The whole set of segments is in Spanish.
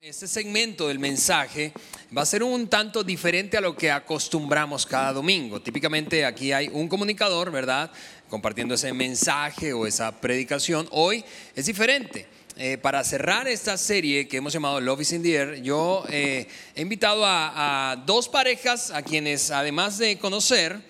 Este segmento del mensaje va a ser un tanto diferente a lo que acostumbramos cada domingo. Típicamente aquí hay un comunicador, ¿verdad? Compartiendo ese mensaje o esa predicación. Hoy es diferente. Eh, para cerrar esta serie que hemos llamado Love is in the Air, yo eh, he invitado a, a dos parejas a quienes, además de conocer,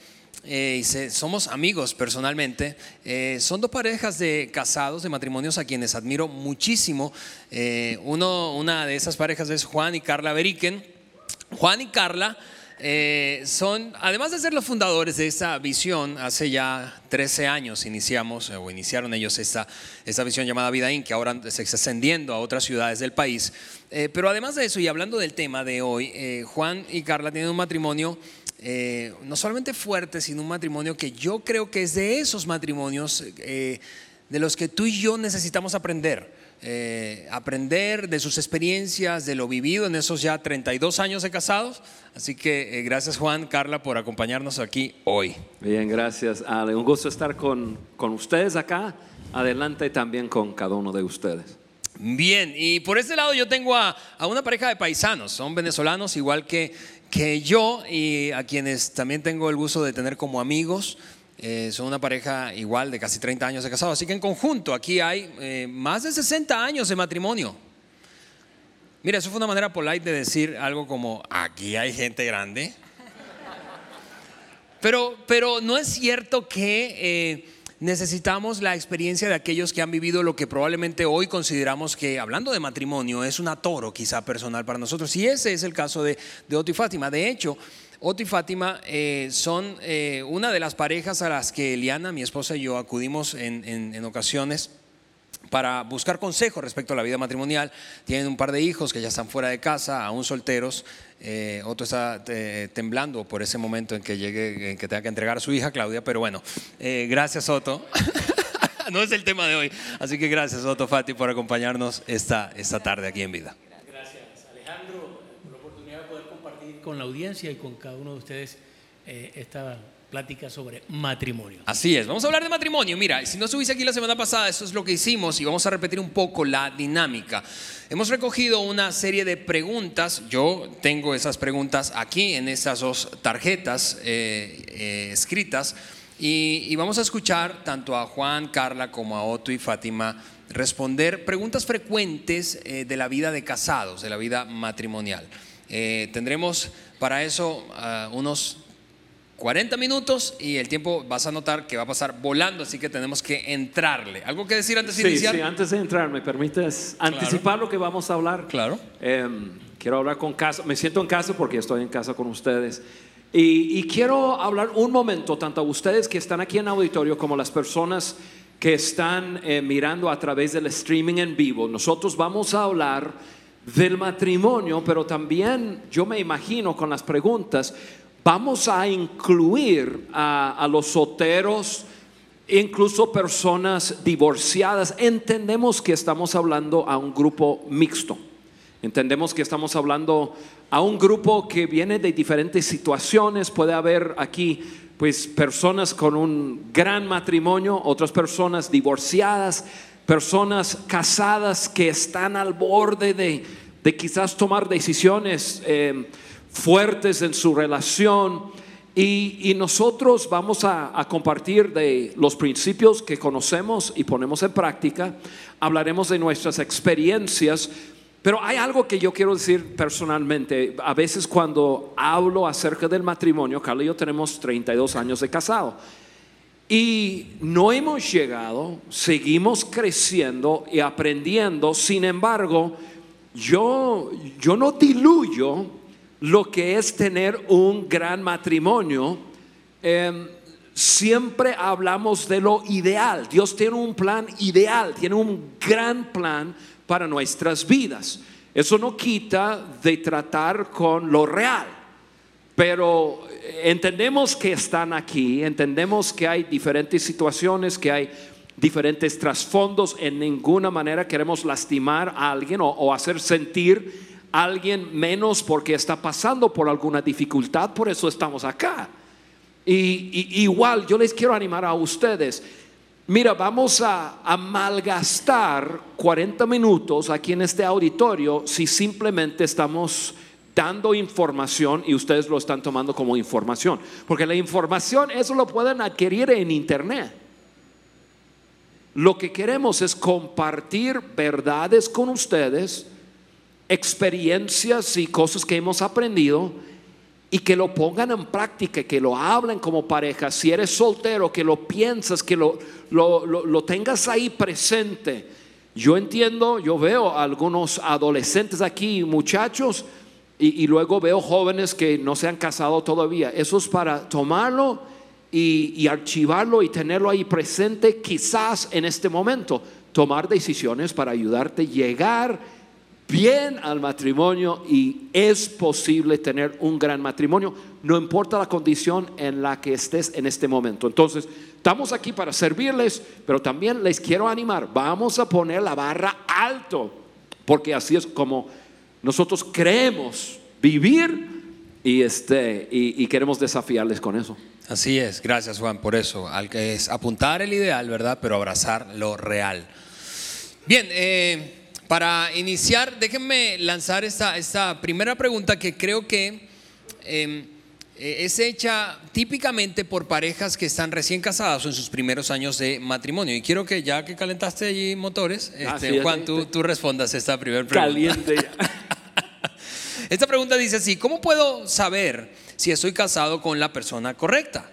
eh, y se- somos amigos personalmente. Eh, son dos parejas de casados, de matrimonios a quienes admiro muchísimo. Eh, uno, una de esas parejas es Juan y Carla Beriken. Juan y Carla eh, son, además de ser los fundadores de esta visión, hace ya 13 años iniciamos, o iniciaron ellos esta, esta visión llamada Vida Inc., que ahora se está extendiendo a otras ciudades del país. Eh, pero además de eso, y hablando del tema de hoy, eh, Juan y Carla tienen un matrimonio eh, no solamente fuerte, sino un matrimonio que yo creo que es de esos matrimonios eh, de los que tú y yo necesitamos aprender. Eh, aprender de sus experiencias, de lo vivido en esos ya 32 años de casados. Así que eh, gracias Juan, Carla, por acompañarnos aquí hoy. Bien, gracias, Ale. Un gusto estar con, con ustedes acá. Adelante también con cada uno de ustedes. Bien, y por este lado yo tengo a, a una pareja de paisanos, son venezolanos igual que, que yo y a quienes también tengo el gusto de tener como amigos. Eh, son una pareja igual de casi 30 años de casado, así que en conjunto aquí hay eh, más de 60 años de matrimonio. Mira, eso fue una manera polite de decir algo como, aquí hay gente grande. Pero, pero no es cierto que eh, necesitamos la experiencia de aquellos que han vivido lo que probablemente hoy consideramos que, hablando de matrimonio, es un atoro quizá personal para nosotros. Y ese es el caso de, de Otto y Fátima. De hecho, Otto y Fátima eh, son eh, una de las parejas a las que Eliana, mi esposa y yo acudimos en, en- ocasiones para buscar consejo respecto a la vida matrimonial. Tienen un par de hijos que ya están fuera de casa, aún solteros. Eh, Otto está eh, temblando por ese momento en que llegue, en que tenga que entregar a su hija Claudia, pero bueno, eh, gracias Otto. no es el tema de hoy, así que gracias Otto Fati por acompañarnos esta, esta tarde aquí en vida. Gracias Alejandro por la oportunidad de poder compartir con la audiencia y con cada uno de ustedes eh, esta plática sobre matrimonio. Así es, vamos a hablar de matrimonio. Mira, si no estuviste aquí la semana pasada, eso es lo que hicimos y vamos a repetir un poco la dinámica. Hemos recogido una serie de preguntas, yo tengo esas preguntas aquí en estas dos tarjetas eh, eh, escritas y, y vamos a escuchar tanto a Juan, Carla como a Otto y Fátima responder preguntas frecuentes eh, de la vida de casados, de la vida matrimonial. Eh, tendremos para eso unos 40 minutos y el tiempo vas a notar que va a pasar volando, así que tenemos que entrarle. ¿Algo que decir antes de Sí, iniciar? sí, antes de entrar, ¿me permites anticipar lo que vamos a hablar? Claro. Em, quiero hablar con casa, me siento en casa porque estoy en casa con ustedes. Y, y quiero hablar un momento, tanto a ustedes que están aquí en auditorio como las personas que están eh, mirando a través del streaming en vivo. Nosotros vamos a hablar del matrimonio, pero también yo me imagino con las preguntas, vamos a incluir a, los solteros, incluso personas divorciadas. Entendemos que estamos hablando a un grupo mixto. Entendemos que estamos hablando a un grupo que viene de diferentes situaciones. Puede haber aquí pues personas con un gran matrimonio, otras personas divorciadas, personas casadas que están al borde de, de quizás tomar decisiones eh, fuertes en su relación. Y, y nosotros vamos a, compartir de los principios que conocemos y ponemos en práctica. Hablaremos de nuestras experiencias. Pero hay algo que yo quiero decir personalmente. A veces cuando hablo acerca del matrimonio, Carla y yo tenemos 32 años de casado. Y no hemos llegado, seguimos creciendo y aprendiendo. Sin embargo, yo, yo no diluyo lo que es tener un gran matrimonio. Em, siempre hablamos de lo ideal. Dios tiene un plan ideal, tiene un gran plan para nuestras vidas. Eso no quita de tratar con lo real. Pero entendemos que están aquí, entendemos que hay diferentes situaciones, que hay diferentes trasfondos. En ninguna manera queremos lastimar a alguien o, hacer sentir alguien menos porque está pasando por alguna dificultad. Por eso estamos acá. Y, igual yo les quiero animar a ustedes. Mira, vamos a, a, malgastar 40 minutos aquí en este auditorio si simplemente estamos dando información y ustedes lo están tomando como información. Porque la información, eso lo pueden adquirir en internet. Lo que queremos es compartir verdades con ustedes, experiencias y cosas que hemos aprendido y que lo pongan en práctica, que lo hablen como pareja. Si eres soltero, que lo piensas, que lo, lo, lo, tengas ahí presente. Yo entiendo, yo veo algunos adolescentes aquí, muchachos, y, y, luego veo jóvenes que no se han casado todavía. Eso es para tomarlo y, y archivarlo y tenerlo ahí presente, quizás en este momento, tomar decisiones para ayudarte a llegar bien al matrimonio y es posible tener un gran matrimonio, no importa la condición en la que estés en este momento. Entonces, estamos aquí para servirles, pero también les quiero animar, vamos a poner la barra alto, porque así es como nosotros creemos vivir y, este, y, queremos desafiarles con eso. Así es, gracias Juan por eso, al que es apuntar el ideal, ¿verdad? Pero abrazar lo real. Bien, eh, para iniciar, déjenme lanzar esta, esta primera pregunta que creo que em, eh, es hecha típicamente por parejas que están recién casadas o en sus primeros años de matrimonio. Y quiero que ya que calentaste allí motores, este, Juan, tú, tú, respondas esta primera pregunta. Caliente. esta pregunta dice así, ¿cómo puedo saber si estoy casado con la persona correcta?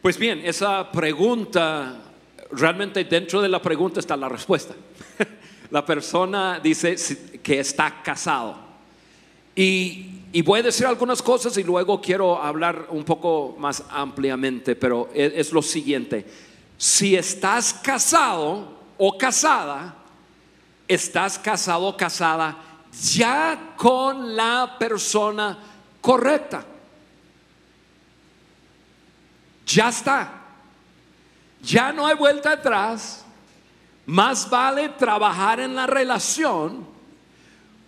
Pues bien, esa pregunta, realmente dentro de la pregunta está la respuesta la persona dice que está casado. Y, voy a decir algunas cosas y luego quiero hablar un poco más ampliamente, pero es, es lo siguiente. Si estás casado o casada, estás casado o casada ya con la persona correcta. Ya está. Ya no hay vuelta atrás. Más vale trabajar en la relación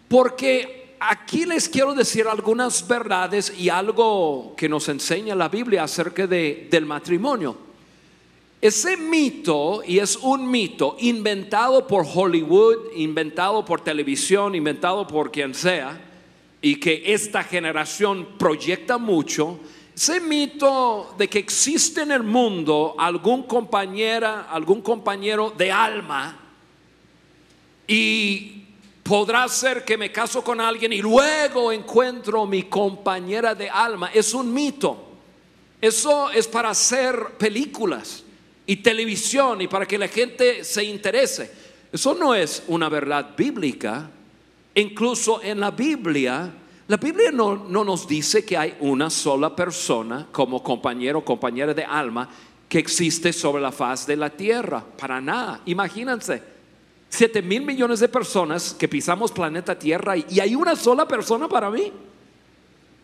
porque aquí les quiero decir algunas verdades y algo que nos enseña la Biblia acerca de, del matrimonio. Ese mito, y es un mito inventado por Hollywood, inventado por televisión, inventado por quien sea, y que esta generación proyecta mucho, ese mito de que existe en el mundo algún compañera, algún compañero de alma y podrá ser que me caso con alguien y luego encuentro mi compañera de alma, es un mito. Eso es para hacer películas y televisión y para que la gente se interese. Eso no es una verdad bíblica. Incluso en la Biblia la Biblia no, nos dice que hay una sola persona como compañero o compañera de alma que existe sobre la faz de la tierra. Para nada. Imagínense, 7 mil millones de personas que pisamos planeta Tierra y hay una sola persona para mí.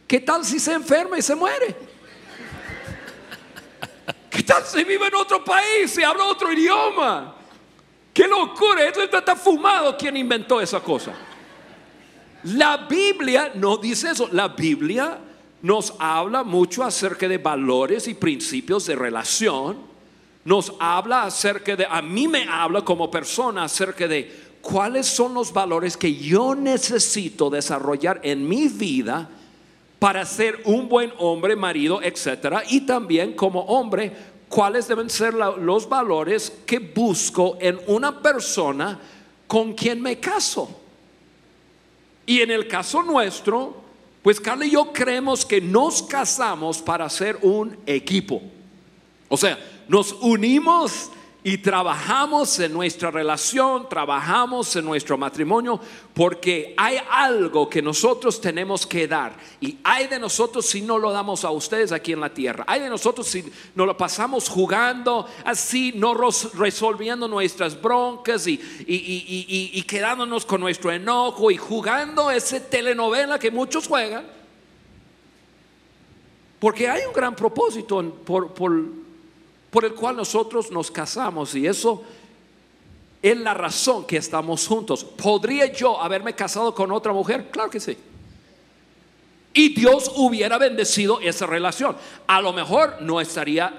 ¿Qué tal si se enferma y se muere? ¿Qué tal si vive en otro país y habla otro idioma? ¡Qué locura! Esto está fumado quien inventó esa cosa. La Biblia no dice eso. La Biblia nos habla mucho acerca de valores y principios de relación. Nos habla acerca de, a mí me habla como persona acerca de cuáles son los valores que yo necesito desarrollar en mi vida para ser un buen hombre, marido, etcétera, y también como hombre, cuáles deben ser los valores que busco en una persona con quien me caso. Y en el caso nuestro, pues Carla y yo creemos que nos casamos para ser un equipo. O sea, nos unimos y trabajamos en nuestra relación, trabajamos en nuestro matrimonio, porque hay algo que nosotros tenemos que dar. Y hay de nosotros si no lo damos a ustedes aquí en la tierra. Hay de nosotros si no lo pasamos jugando así, no resolviendo nuestras broncas y, y, quedándonos con nuestro enojo y jugando esa telenovela que muchos juegan. Porque hay un gran propósito por por el cual nosotros nos casamos y eso es la razón que estamos juntos. ¿Podría yo haberme casado con otra mujer? Claro que sí. Y Dios hubiera bendecido esa relación. A lo mejor no estaría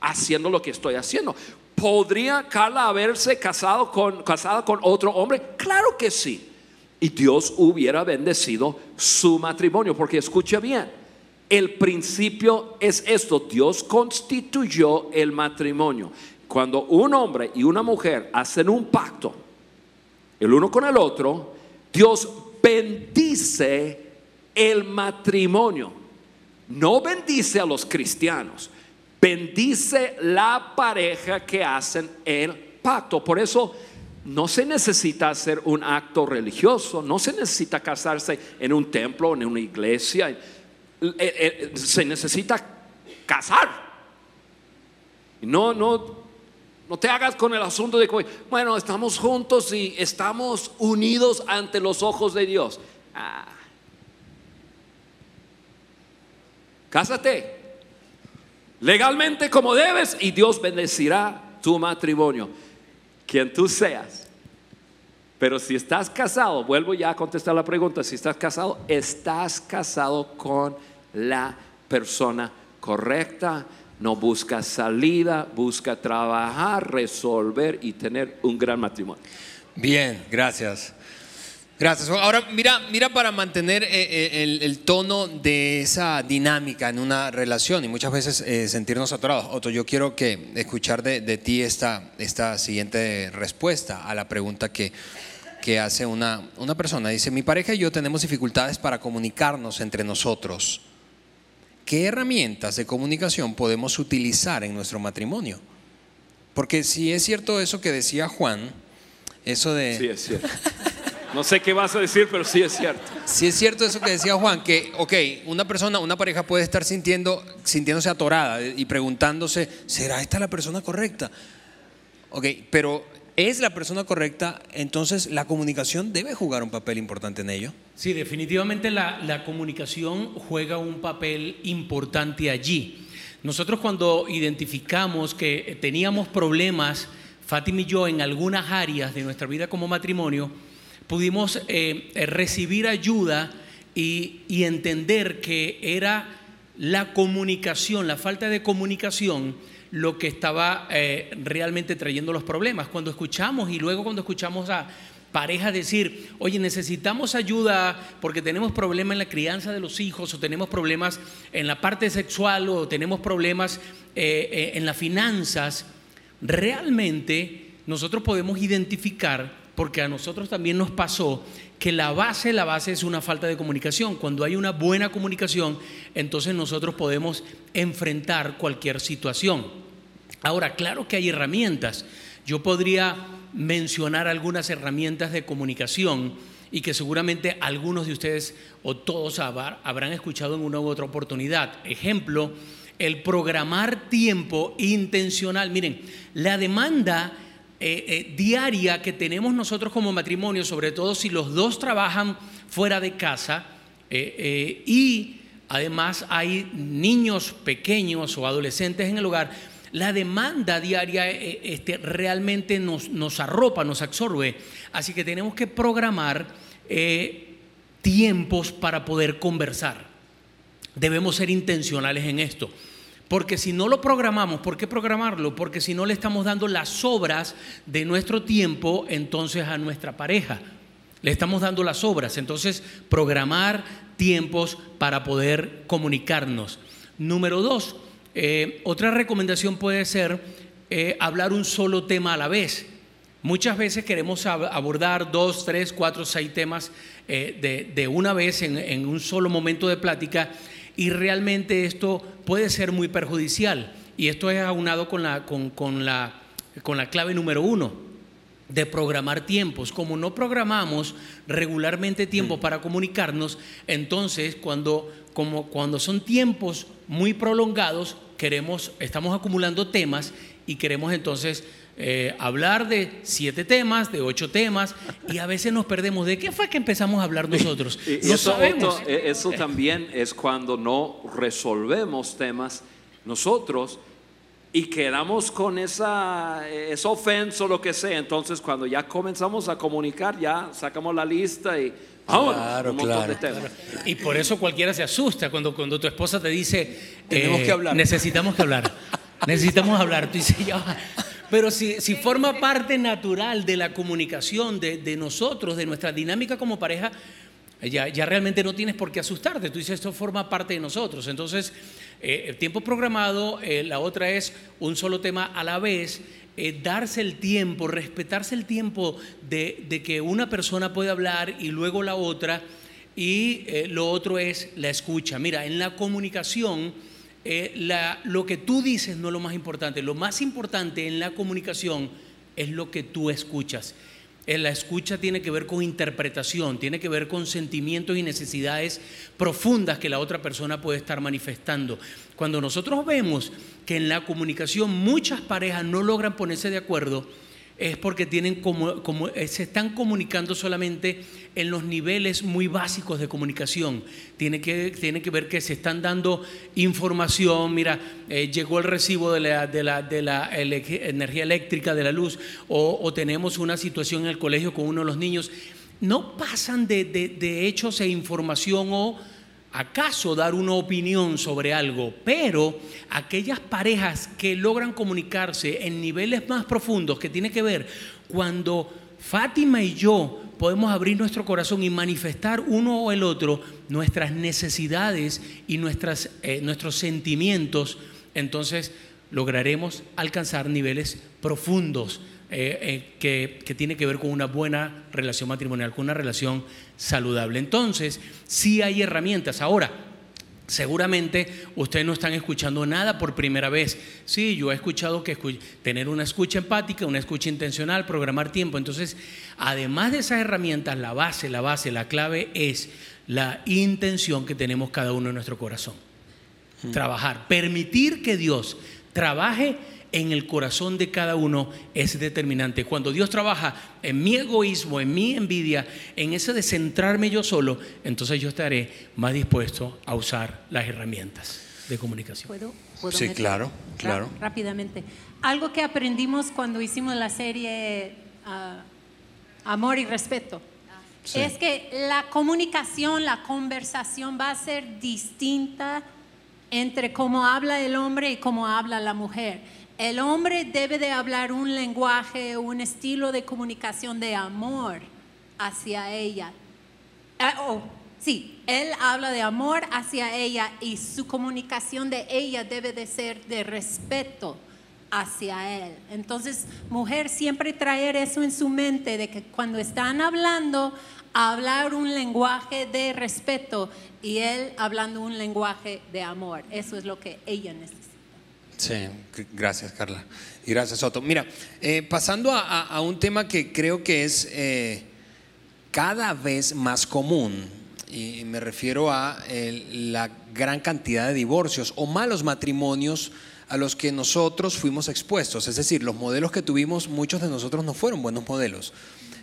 haciendo lo que estoy haciendo. ¿Podría Carla haberse casado con, casada con otro hombre? Claro que sí. Y Dios hubiera bendecido su matrimonio, porque escucha bien, el principio es esto, Dios constituyó el matrimonio. Cuando un hombre y una mujer hacen un pacto, el uno con el otro, Dios bendice el matrimonio. No bendice a los cristianos, bendice la pareja que hacen el pacto. Por eso no se necesita hacer un acto religioso, no se necesita casarse en un templo, en una iglesia, eh, eh, se necesita casar. No, no, no te hagas con el asunto de bueno, estamos juntos y estamos unidos ante los ojos de Dios. Ah. Cásate legalmente como debes y Dios bendecirá tu matrimonio quien tú seas. Pero si estás casado, vuelvo ya a contestar la pregunta, si estás casado, estás casado con la persona correcta, no busca salida, busca trabajar, resolver y tener un gran matrimonio. Bien, gracias. Gracias. Ahora, mira, mira para mantener eh, eh, el, tono de esa dinámica en una relación y muchas veces eh, sentirnos atorados. Otro, yo quiero que escuchar de, ti esta, esta siguiente respuesta a la pregunta que, que hace una, una persona. Dice, mi pareja y yo tenemos dificultades para comunicarnos entre nosotros. ¿Qué herramientas de comunicación podemos utilizar en nuestro matrimonio? Porque si es cierto eso que decía Juan, eso de... Sí, es cierto. No sé qué vas a decir, pero sí es cierto. Sí es cierto eso que decía Juan, que, ok, una persona, una pareja puede estar sintiendo, sintiéndose atorada y preguntándose, ¿será esta la persona correcta? Ok, pero ¿es la persona correcta? Entonces, ¿la comunicación debe jugar un papel importante en ello? Sí, definitivamente la, la comunicación juega un papel importante allí. Nosotros cuando identificamos que teníamos problemas, Fátima y yo, en algunas áreas de nuestra vida como matrimonio, pudimos eh, eh, recibir ayuda y, entender que era la comunicación, la falta de comunicación, lo que estaba eh, realmente trayendo los problemas. Cuando escuchamos y luego cuando escuchamos a parejas decir, oye, necesitamos ayuda porque tenemos problemas en la crianza de los hijos o tenemos problemas en la parte sexual o tenemos problemas en las finanzas, realmente nosotros podemos identificar porque a nosotros también nos pasó que la base, la base es una falta de comunicación. Cuando hay una buena comunicación, entonces nosotros podemos enfrentar cualquier situación. Ahora, claro que hay herramientas. Yo podría mencionar algunas herramientas de comunicación y que seguramente algunos de ustedes o todos habrán escuchado en una u otra oportunidad. Ejemplo, el programar tiempo intencional. Miren, la demanda eh, eh, diaria que tenemos nosotros como matrimonio, sobre todo si los dos trabajan fuera de casa eh, y además hay niños pequeños o adolescentes en el hogar, la demanda diaria este, realmente nos, nos, arropa, nos absorbe. Así que tenemos que programar tiempos para poder conversar. Debemos ser intencionales en esto. Porque si no lo programamos, ¿por qué programarlo? Porque si no le estamos dando las obras de nuestro tiempo entonces a nuestra pareja. Le estamos dando las obras. Entonces, programar tiempos para poder comunicarnos. Número dos, eh, otra recomendación puede ser eh, hablar un solo tema a la vez. Muchas veces queremos abordar dos, tres, cuatro, seis temas eh, de, una vez en, en un solo momento de plática y realmente esto puede ser muy perjudicial. Y esto es aunado con la, con, la, con la clave número uno, de programar tiempos. Como no programamos regularmente tiempo mm. para comunicarnos, entonces cuando, como, cuando son tiempos muy prolongados, queremos, estamos acumulando temas y queremos entonces eh, hablar de siete temas, de ocho temas, y a veces nos perdemos. ¿De qué fue que empezamos a hablar nosotros? no eso, sabemos. Eh, eso también es cuando no resolvemos temas nosotros y quedamos con esa, esa ofensa o lo que sea. Entonces, cuando ya comenzamos a comunicar, ya sacamos la lista y Claro, claro. Y por eso cualquiera se asusta cuando, cuando tu esposa te dice, Tenemos que eh, hablar. necesitamos que hablar. Necesitamos hablar. Tú dices, ya. Pero si, si forma parte natural de la comunicación de, de nosotros, de nuestra dinámica como pareja, ya, ya, realmente no tienes por qué asustarte. Tú dices, esto forma parte de nosotros. Entonces, eh, el tiempo programado, eh, la otra es un solo tema a la vez. Eh, darse el tiempo, respetarse el tiempo de, de, que una persona puede hablar y luego la otra. Y eh, lo otro es la escucha. Mira, en la comunicación, eh, la, lo que tú dices no es lo más importante. Lo más importante en la comunicación es lo que tú escuchas. La escucha tiene que ver con interpretación, tiene que ver con sentimientos y necesidades profundas que la otra persona puede estar manifestando. Cuando nosotros vemos que en la comunicación muchas parejas no logran ponerse de acuerdo, es porque tienen como, como, eh, se están comunicando solamente en los niveles muy básicos de comunicación. Tiene que, tiene que ver que se están dando información, mira, eh, llegó el recibo de la, de la, energía eléctrica, de la luz, o, tenemos una situación en el colegio con uno de los niños. No pasan de, de hechos e información o acaso dar una opinión sobre algo, pero aquellas parejas que logran comunicarse en niveles más profundos, que tiene que ver cuando Fátima y yo podemos abrir nuestro corazón y manifestar uno o el otro nuestras necesidades y nuestras, eh, nuestros sentimientos, entonces lograremos alcanzar niveles profundos eh, eh, que, que, tiene que ver con una buena relación matrimonial, con una relación saludable. Entonces, sí hay herramientas. Ahora, seguramente ustedes no están escuchando nada por primera vez. Sí, yo he escuchado que tener una escucha empática, una escucha intencional, programar tiempo. Entonces, además de esas herramientas, la base, la base, la clave es la intención que tenemos cada uno en nuestro corazón. Mm. Trabajar, permitir que Dios trabaje en el corazón de cada uno es determinante. Cuando Dios trabaja en mi egoísmo, en mi envidia, en ese de centrarme yo solo, entonces yo estaré más dispuesto a usar las herramientas de comunicación. ¿Puedo, ¿Puedo sí, claro, claro, claro. Rápidamente. Algo que aprendimos cuando hicimos la serie uh, Amor y Respeto. Sí. Es que la comunicación, la conversación va a ser distinta entre cómo habla el hombre y cómo habla la mujer. El hombre debe de hablar un lenguaje, un estilo de comunicación de amor hacia ella. Ah, oh, sí, él habla de amor hacia ella y su comunicación de ella debe de ser de respeto hacia él. Entonces, mujer, siempre traer eso en su mente de que cuando están hablando, hablar un lenguaje de respeto y él hablando un lenguaje de amor. Eso es lo que ella necesita. Sí, gracias Carla. Y gracias Soto. Mira, eh, pasando a, un tema que creo que es eh, cada vez más común, y me refiero a el, la gran cantidad de divorcios o malos matrimonios a los que nosotros fuimos expuestos. Es decir, los modelos que tuvimos, muchos de nosotros no fueron buenos modelos.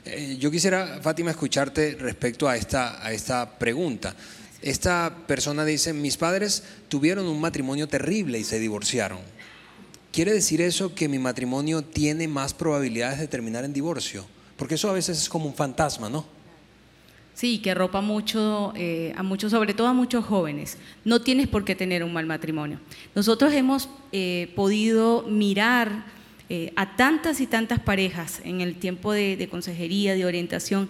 Eh, yo quisiera, Fátima, escucharte respecto a esta, a esta pregunta. Esta persona dice, mis padres tuvieron un matrimonio terrible y se divorciaron. ¿Quiere decir eso que mi matrimonio tiene más probabilidades de terminar en divorcio? Porque eso a veces es como un fantasma, ¿no? Sí, que arropa mucho eh, a muchos, sobre todo a muchos jóvenes. No tienes por qué tener un mal matrimonio. Nosotros hemos eh, podido mirar eh, a tantas y tantas parejas en el tiempo de, de consejería, de orientación,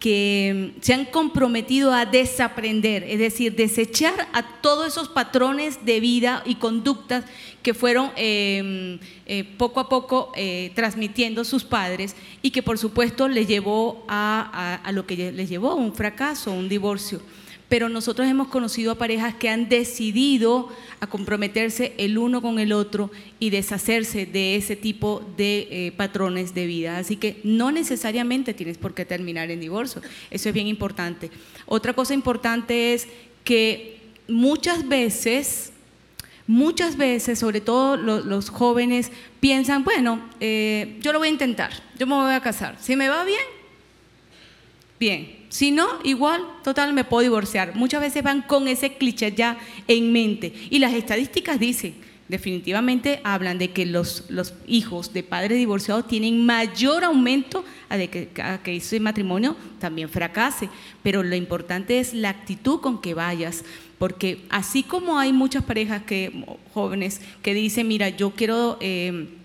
que se han comprometido a desaprender, es decir, desechar a todos esos patrones de vida y conductas que fueron eh, eh, poco a poco eh, transmitiendo sus padres y que por supuesto les llevó a, a, a lo que les llevó un fracaso, un divorcio pero nosotros hemos conocido a parejas que han decidido a comprometerse el uno con el otro y deshacerse de ese tipo de eh, patrones de vida. Así que no necesariamente tienes por qué terminar en divorcio. Eso es bien importante. Otra cosa importante es que muchas veces, muchas veces, sobre todo los, jóvenes, piensan, bueno, eh, yo lo voy a intentar, yo me voy a casar. Si me va bien, bien. Si no, igual, total, me puedo divorciar. Muchas veces van con ese cliché ya en mente. Y las estadísticas dicen definitivamente hablan de que los, los hijos de padres divorciados tienen mayor aumento a, de que, que ese matrimonio también fracase. Pero lo importante es la actitud con que vayas, porque así como hay muchas parejas que, jóvenes que dicen, mira, yo quiero... Eh,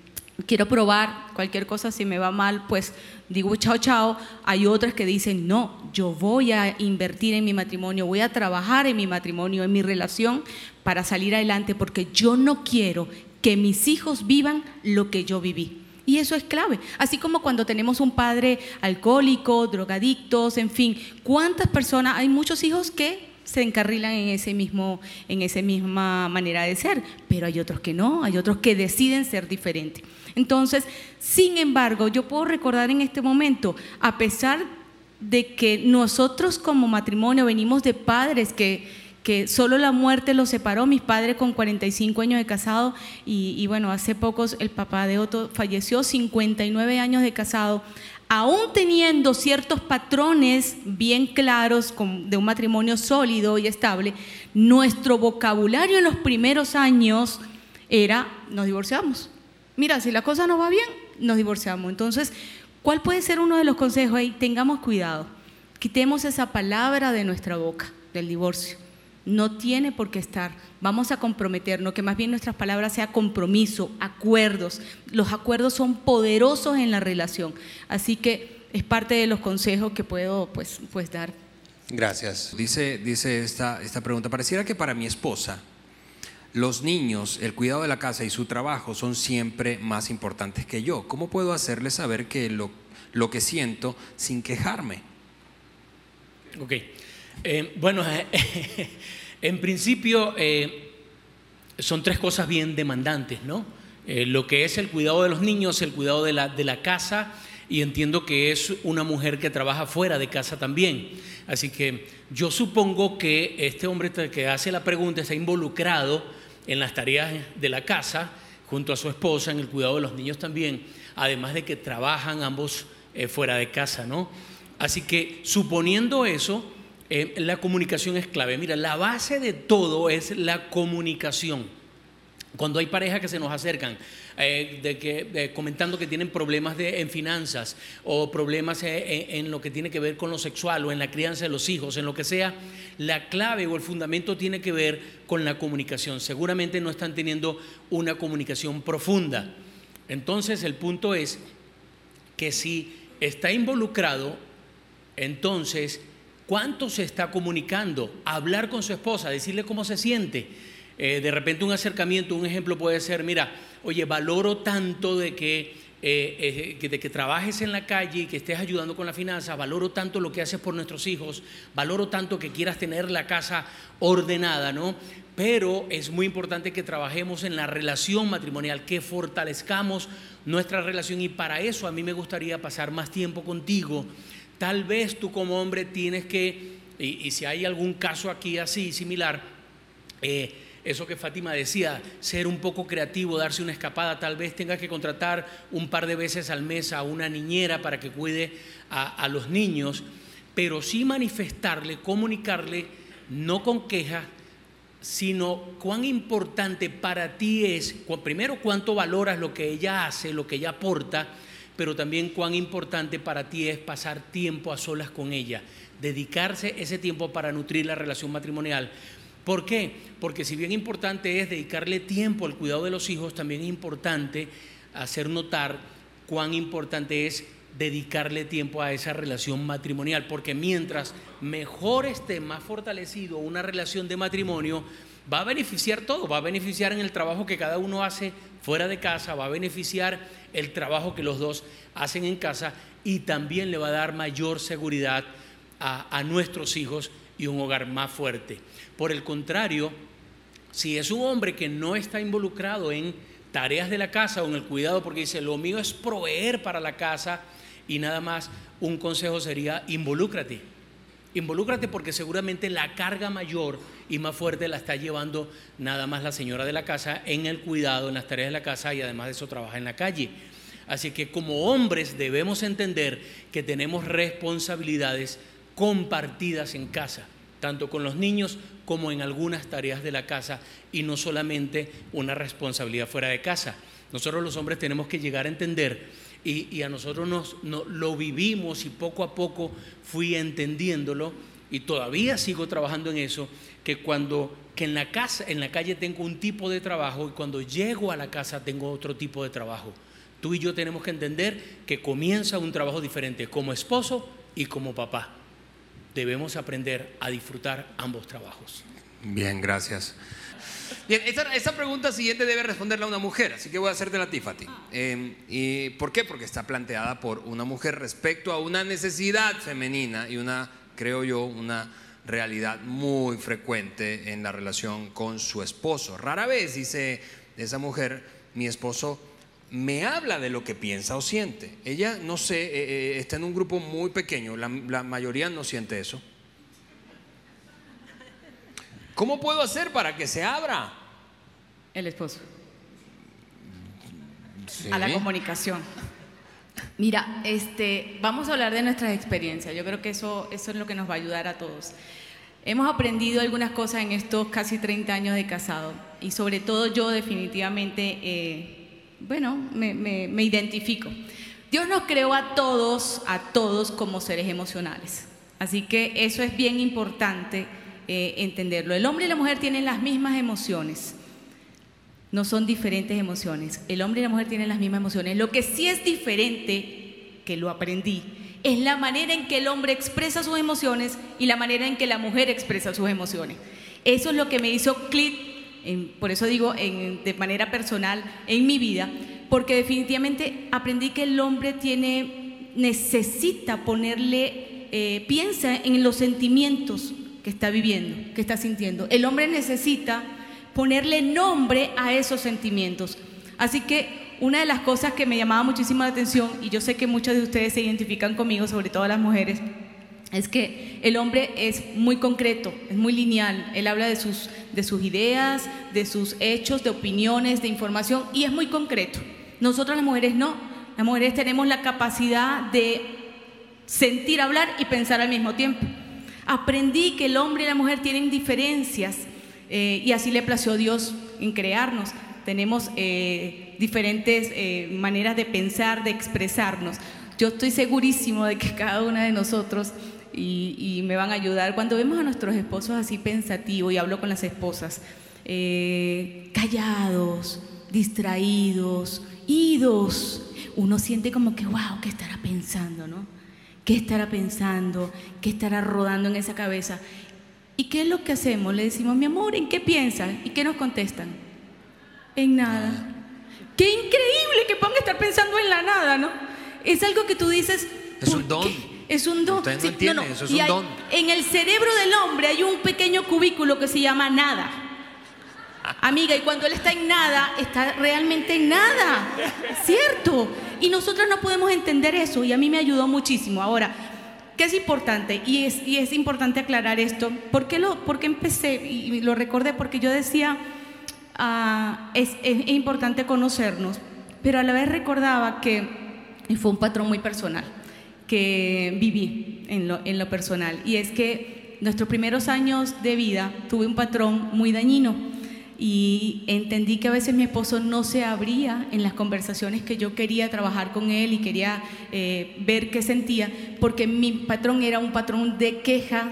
quiero probar cualquier cosa, si me va mal, pues digo chao, chao. Hay otras que dicen, no, yo voy a invertir en mi matrimonio, voy a trabajar en mi matrimonio, en mi relación para salir adelante, porque yo no quiero que mis hijos vivan lo que yo viví. Y eso es clave. Así como cuando tenemos un padre alcohólico, drogadictos, en fin, ¿cuántas personas? Hay muchos hijos que se encarrilan en ese mismo en esa misma manera de ser, pero hay otros que no, hay otros que deciden ser diferentes. Entonces, sin embargo, yo puedo recordar en este momento, a pesar de que nosotros como matrimonio venimos de padres que, que solo la muerte los separó, mis padres con 45 años de casado y, bueno, hace pocos el papá de Otto falleció, 59 años de casado, aún teniendo ciertos patrones bien claros de un matrimonio sólido y estable, nuestro vocabulario en los primeros años era nos divorciamos mira, si la cosa no va bien, nos divorciamos. Entonces, ¿cuál puede ser uno de los consejos ahí? Tengamos cuidado. Quitemos esa palabra de nuestra boca, del divorcio. No tiene por qué estar. Vamos a comprometernos, que más bien nuestras palabras sea compromiso, acuerdos. Los acuerdos son poderosos en la relación. Así que es parte de los consejos que puedo pues, pues dar. Gracias. Dice, dice esta, esta pregunta, pareciera que para mi esposa los niños, el cuidado de la casa y su trabajo son siempre más importantes que yo. ¿Cómo puedo hacerle saber que lo, que siento sin quejarme? Ok. Eh, bueno, en principio eh, son tres cosas bien demandantes, ¿no? Eh, lo que es el cuidado de los niños, el cuidado de la, de la casa y entiendo que es una mujer que trabaja fuera de casa también. Así que yo supongo que este hombre que hace la pregunta está involucrado en las tareas de la casa, junto a su esposa, en el cuidado de los niños también, además de que trabajan ambos eh, fuera de casa, ¿no? Así que suponiendo eso, eh, la comunicación es clave. Mira, la base de todo es la comunicación. Cuando hay parejas que se nos acercan, eh, de que, comentando que tienen problemas de, en finanzas o problemas eh, en, lo que tiene que ver con lo sexual o en la crianza de los hijos, en lo que sea, la clave o el fundamento tiene que ver con la comunicación. Seguramente no están teniendo una comunicación profunda. Entonces el punto es que si está involucrado, entonces, ¿cuánto se está comunicando? Hablar con su esposa, decirle cómo se siente eh, de repente un acercamiento, un ejemplo puede ser, mira, oye, valoro tanto de que, eh, eh, de que trabajes en la calle y que estés ayudando con la finanza, valoro tanto lo que haces por nuestros hijos, valoro tanto que quieras tener la casa ordenada, ¿no? Pero es muy importante que trabajemos en la relación matrimonial, que fortalezcamos nuestra relación y para eso a mí me gustaría pasar más tiempo contigo. Tal vez tú como hombre tienes que, y, si hay algún caso aquí así similar, eh, eso que Fátima decía, ser un poco creativo, darse una escapada, tal vez tenga que contratar un par de veces al mes a una niñera para que cuide a, los niños, pero sí manifestarle, comunicarle, no con queja, sino cuán importante para ti es, primero cuánto valoras lo que ella hace, lo que ella aporta, pero también cuán importante para ti es pasar tiempo a solas con ella, dedicarse ese tiempo para nutrir la relación matrimonial, ¿Por qué? Porque si bien importante es dedicarle tiempo al cuidado de los hijos, también es importante hacer notar cuán importante es dedicarle tiempo a esa relación matrimonial, porque mientras mejor esté, más fortalecido una relación de matrimonio, va a beneficiar todo, va a beneficiar en el trabajo que cada uno hace fuera de casa, va a beneficiar el trabajo que los dos hacen en casa y también le va a dar mayor seguridad a, a nuestros hijos y un hogar más fuerte. Por el contrario, si es un hombre que no está involucrado en tareas de la casa o en el cuidado, porque dice, lo mío es proveer para la casa y nada más, un consejo sería, involúcrate. Involúcrate porque seguramente la carga mayor y más fuerte la está llevando nada más la señora de la casa en el cuidado, en las tareas de la casa y además de eso trabaja en la calle. Así que como hombres debemos entender que tenemos responsabilidades compartidas en casa tanto con los niños como en algunas tareas de la casa y no solamente una responsabilidad fuera de casa. Nosotros los hombres tenemos que llegar a entender y, a nosotros nos, lo vivimos y poco a poco fui entendiéndolo y todavía sigo trabajando en eso, que cuando que en la casa, en la calle tengo un tipo de trabajo y cuando llego a la casa tengo otro tipo de trabajo. Tú y yo tenemos que entender que comienza un trabajo diferente como esposo y como papá. Debemos aprender a disfrutar ambos trabajos. Bien, gracias. Bien, esta, pregunta siguiente debe responderla una mujer, así que voy a hacerte la tifati. Eh, ¿Y por qué? Porque está planteada por una mujer respecto a una necesidad femenina y una, creo yo, una realidad muy frecuente en la relación con su esposo. Rara vez dice esa mujer, mi esposo me habla de lo que piensa o siente. Ella, no sé, eh, eh, está en un grupo muy pequeño, la mayoría no siente eso. ¿Cómo puedo hacer para que se abra? El esposo. A la comunicación. Mira, este, vamos a hablar de nuestras experiencias. Yo creo que eso, eso es lo que nos va a ayudar a todos. Hemos aprendido algunas cosas en estos casi 30 años de casado y sobre todo yo definitivamente, eh, bueno, me, identifico. Dios nos creó a todos, a todos como seres emocionales. Así que eso es bien importante eh, entenderlo. El hombre y la mujer tienen las mismas emociones. No son diferentes emociones. El hombre y la mujer tienen las mismas emociones. Lo que sí es diferente, que lo aprendí, es la manera en que el hombre expresa sus emociones y la manera en que la mujer expresa sus emociones. Eso es lo que me hizo clic, por eso digo de manera personal, en mi vida, porque definitivamente aprendí que el hombre tiene, necesita ponerle, eh, piensa en los sentimientos que está viviendo, que está sintiendo. El hombre necesita ponerle nombre a esos sentimientos. Así que una de las cosas que me llamaba muchísimo la atención, y yo sé que muchas de ustedes se identifican conmigo, sobre todo las mujeres, es que el hombre es muy concreto, es muy lineal. Él habla de sus, de sus ideas, de sus hechos, de opiniones, de información, y es muy concreto. Nosotros las mujeres no. Las mujeres tenemos la capacidad de sentir, hablar y pensar al mismo tiempo. Aprendí que el hombre y la mujer tienen diferencias eh, y así le plació Dios en crearnos. Tenemos eh, diferentes eh, maneras de pensar, de expresarnos. Yo estoy segurísimo de que cada una de nosotros, y, me van a ayudar, cuando vemos a nuestros esposos así pensativos, y hablo con las esposas, callados, distraídos, idos, uno siente como que, wow, ¿qué estará pensando, no? ¿Qué estará pensando? ¿Qué estará rodando en esa cabeza? ¿Y qué es lo que hacemos? Le decimos, mi amor, ¿en qué piensas? ¿Y qué nos contestan? En nada. Qué increíble que ponga a estar pensando en la nada, ¿no? Es algo que tú dices. Es un don. Es un don. Usted no eso es un don. En el cerebro del hombre hay un pequeño cubículo que se llama nada. Amiga, y cuando él está en nada, está realmente en nada. ¿Cierto? Y nosotros no podemos entender eso y a mí me ayudó muchísimo. Ahora, ¿qué es importante? Y es, y es importante aclarar esto. ¿Por qué, lo, por empecé? Y lo recordé porque yo decía, es, es, importante conocernos, pero a la vez recordaba que fue un patrón muy personal que viví en lo, personal. Y es que nuestros primeros años de vida tuve un patrón muy dañino y entendí que a veces mi esposo no se abría en las conversaciones que yo quería trabajar con él y quería eh, ver qué sentía, porque mi patrón era un patrón de queja,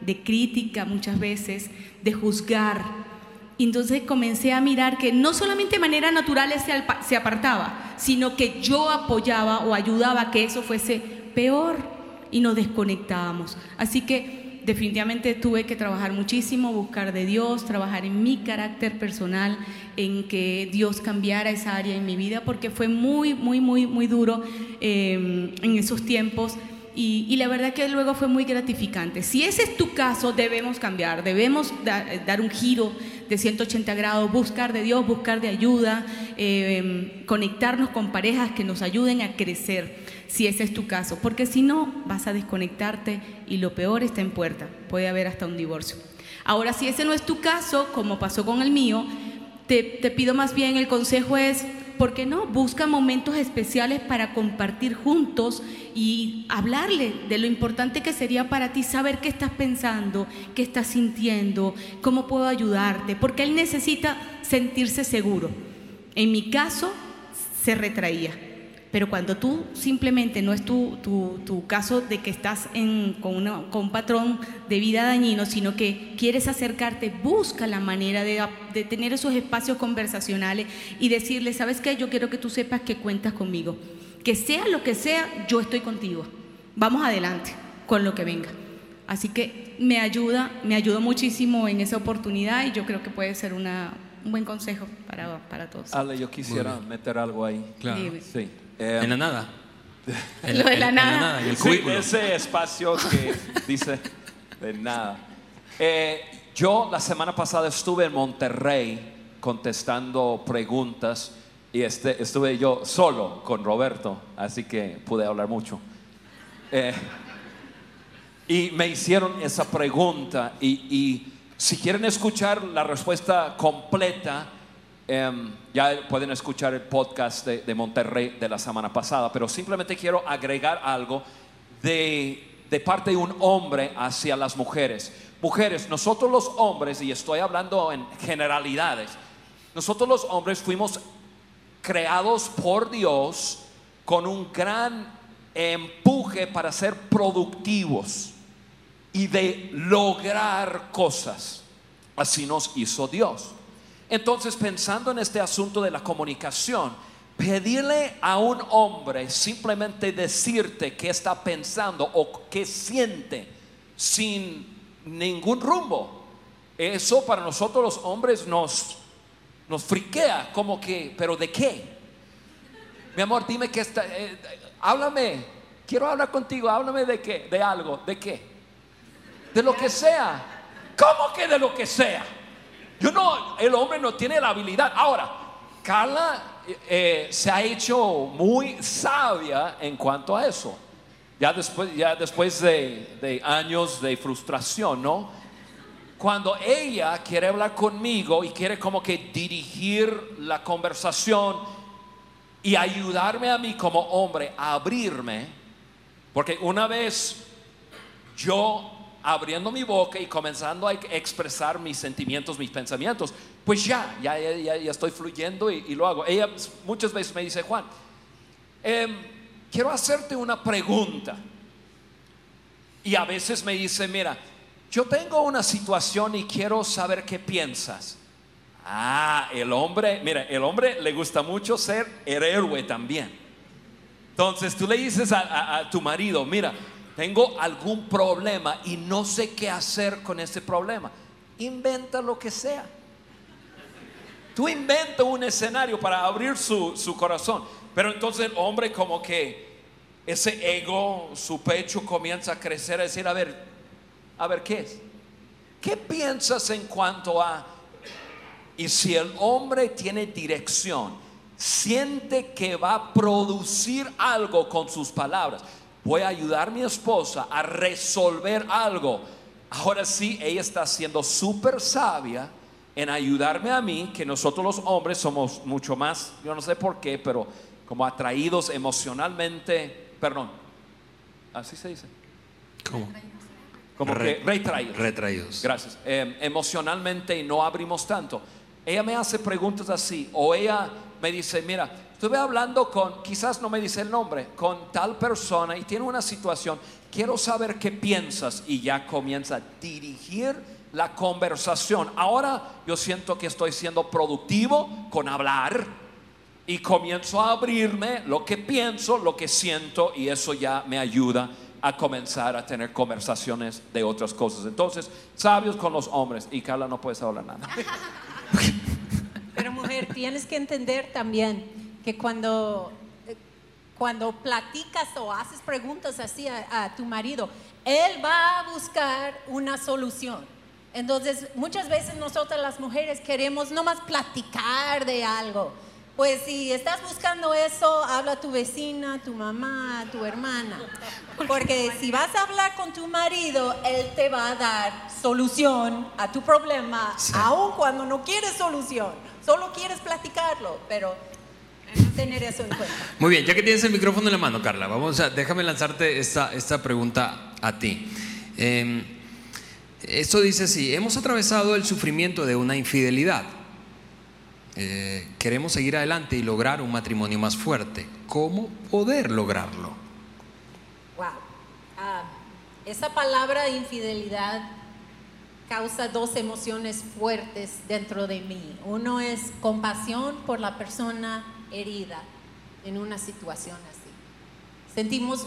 de crítica muchas veces, de juzgar. Entonces comencé a mirar que no solamente de manera natural se apartaba, sino que yo apoyaba o ayudaba a que eso fuese peor y nos desconectábamos. Así que definitivamente tuve que trabajar muchísimo, buscar de Dios, trabajar en mi carácter personal, en que Dios cambiara esa área en mi vida, porque fue muy, muy, muy, muy duro em, en esos tiempos. Y, la verdad que luego fue muy gratificante. Si ese es tu caso, debemos cambiar, debemos dar un giro de 180 grados, buscar de Dios, buscar de ayuda, em, conectarnos con parejas que nos ayuden a crecer si ese es tu caso, porque si no vas a desconectarte y lo peor está en puerta, puede haber hasta un divorcio. Ahora, si ese no es tu caso, como pasó con el mío, te, pido más bien, el consejo es, ¿por qué no? Busca momentos especiales para compartir juntos y hablarle de lo importante que sería para ti saber qué estás pensando, qué estás sintiendo, cómo puedo ayudarte, porque él necesita sentirse seguro. En mi caso, se retraía. Pero cuando tú simplemente no es tu, tu, caso de que estás en, con, con, un patrón de vida dañino, sino que quieres acercarte, busca la manera de, de tener esos espacios conversacionales y decirle, ¿sabes qué? Yo quiero que tú sepas que cuentas conmigo. Que sea lo que sea, yo estoy contigo. Vamos adelante con lo que venga. Así que me ayuda, me ayudó muchísimo en esa oportunidad y yo creo que puede ser una, un buen consejo para, para todos. Ale, yo quisiera meter algo ahí. Claro. Sí. Eh, en la nada. En, Lo de la nada. En el sí, ese espacio que dice de nada. Eh, yo la semana pasada estuve en Monterrey contestando preguntas y este, estuve yo solo con Roberto, así que pude hablar mucho. Eh, y me hicieron esa pregunta y, y si quieren escuchar la respuesta completa, Em, ya pueden escuchar el podcast de, Monterrey de la semana pasada, pero simplemente quiero agregar algo de, de parte de un hombre hacia las mujeres. Mujeres, nosotros los hombres, y estoy hablando en generalidades, nosotros los hombres fuimos creados por Dios con un gran empuje para ser productivos y de lograr cosas. Así nos hizo Dios. Entonces, pensando en este asunto de la comunicación, pedirle a un hombre simplemente decirte qué está pensando o qué siente sin ningún rumbo, eso para nosotros los hombres nos, nos friquea, como que, pero ¿de qué? Mi amor, dime que está, eh, háblame, quiero hablar contigo, háblame de qué, de algo, de qué, de lo que sea. ¿Cómo que de lo que sea? Yo no, el hombre no tiene la habilidad. Ahora, Carla eh, se ha hecho muy sabia en cuanto a eso. Ya después, ya después de, de años de frustración, ¿no? Cuando ella quiere hablar conmigo y quiere como que dirigir la conversación y ayudarme a mí como hombre a abrirme, porque una vez yo abriendo mi boca y comenzando a expresar mis sentimientos, mis pensamientos, pues ya, ya, ya, ya estoy fluyendo y, lo hago. Ella muchas veces me dice, Juan, em, quiero hacerte una pregunta. Y a veces me dice, mira, yo tengo una situación y quiero saber qué piensas. Ah, el hombre, mira, el hombre le gusta mucho ser el héroe también. Entonces tú le dices a tu marido, mira, tengo algún problema y no sé qué hacer con ese problema. Inventa lo que sea. Tú inventa un escenario para abrir su, su corazón. Pero entonces el hombre como que ese ego, su pecho comienza a crecer, a decir, a ver, a ver, ¿qué es? ¿Qué piensas en cuanto a... Y si el hombre tiene dirección, siente que va a producir algo con sus palabras, voy a ayudar a mi esposa a resolver algo. Ahora sí, ella está siendo súper sabia en ayudarme a mí, que nosotros los hombres somos mucho más, yo no sé por qué, pero como atraídos emocionalmente, perdón, así se dice. ¿Cómo? Como que retraídos. Retraídos. Gracias. Em, emocionalmente y no abrimos tanto. Ella me hace preguntas así, o ella me dice, mira, Estuve hablando con, quizás no me dice el nombre, con tal persona y tiene una situación, quiero saber qué piensas y ya comienza a dirigir la conversación. Ahora yo siento que estoy siendo productivo con hablar y comienzo a abrirme lo que pienso, lo que siento y eso ya me ayuda a comenzar a tener conversaciones de otras cosas. Entonces, sabios con los hombres y Carla no puedes hablar nada. Pero mujer, tienes que entender también que cuando, eh, cuando platicas o haces preguntas así a, tu marido, él va a buscar una solución. Entonces, muchas veces nosotras las mujeres queremos nomás platicar de algo. Pues si estás buscando eso, habla a tu vecina, tu mamá, tu hermana. Porque si vas a hablar con tu marido, él te va a dar solución a tu problema, aun cuando no quieres solución. Solo quieres platicarlo, pero tener eso en cuenta. Muy bien, ya que tienes el micrófono en la mano, Carla, vamos a, déjame lanzarte esta, esta pregunta a ti. Eh, esto dice así, hemos atravesado el sufrimiento de una infidelidad. Eh, queremos seguir adelante y lograr un matrimonio más fuerte. ¿Cómo poder lograrlo? Wow. Ah, esa palabra infidelidad causa dos emociones fuertes dentro de mí. Uno es compasión por la persona herida en una situación así. Sentimos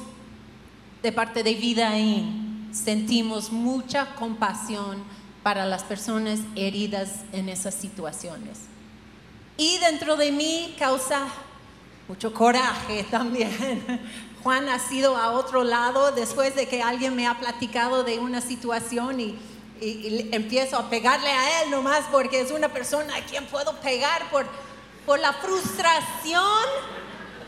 de parte de vida ahí, sentimos mucha compasión para las personas heridas en esas situaciones. Y dentro de mí causa mucho coraje también. Juan ha sido a otro lado después de que alguien me ha platicado de una situación y, empiezo a pegarle a él nomás porque es una persona a quien puedo pegar por, por la frustración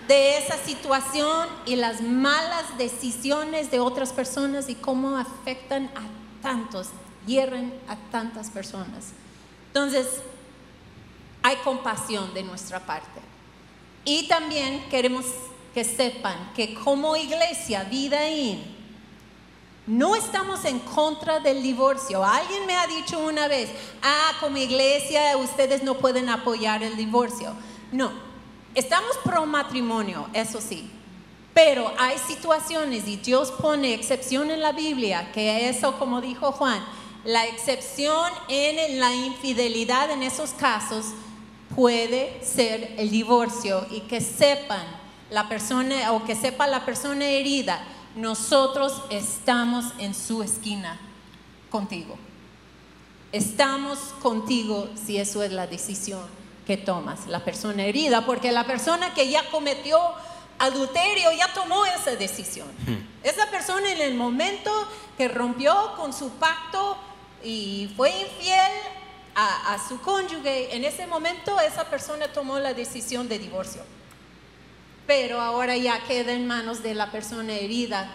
de esa situación y las malas decisiones de otras personas y cómo afectan a tantos, hieren a tantas personas. Entonces, hay compasión de nuestra parte. Y también queremos que sepan que como iglesia, vida in, no estamos en contra del divorcio. Alguien me ha dicho una vez, ah, como iglesia ustedes no pueden apoyar el divorcio. No, estamos pro matrimonio, eso sí. Pero hay situaciones y Dios pone excepción en la Biblia, que eso, como dijo Juan, la excepción en la infidelidad en esos casos puede ser el divorcio y que sepan la persona o que sepa la persona herida, nosotros estamos en su esquina contigo. Estamos contigo si eso es la decisión que tomas, la persona herida, porque la persona que ya cometió adulterio ya tomó esa decisión. Hmm. Esa persona en el momento que rompió con su pacto y fue infiel, a, su cónyuge, en ese momento esa persona tomó la decisión de divorcio. Pero ahora ya queda en manos de la persona herida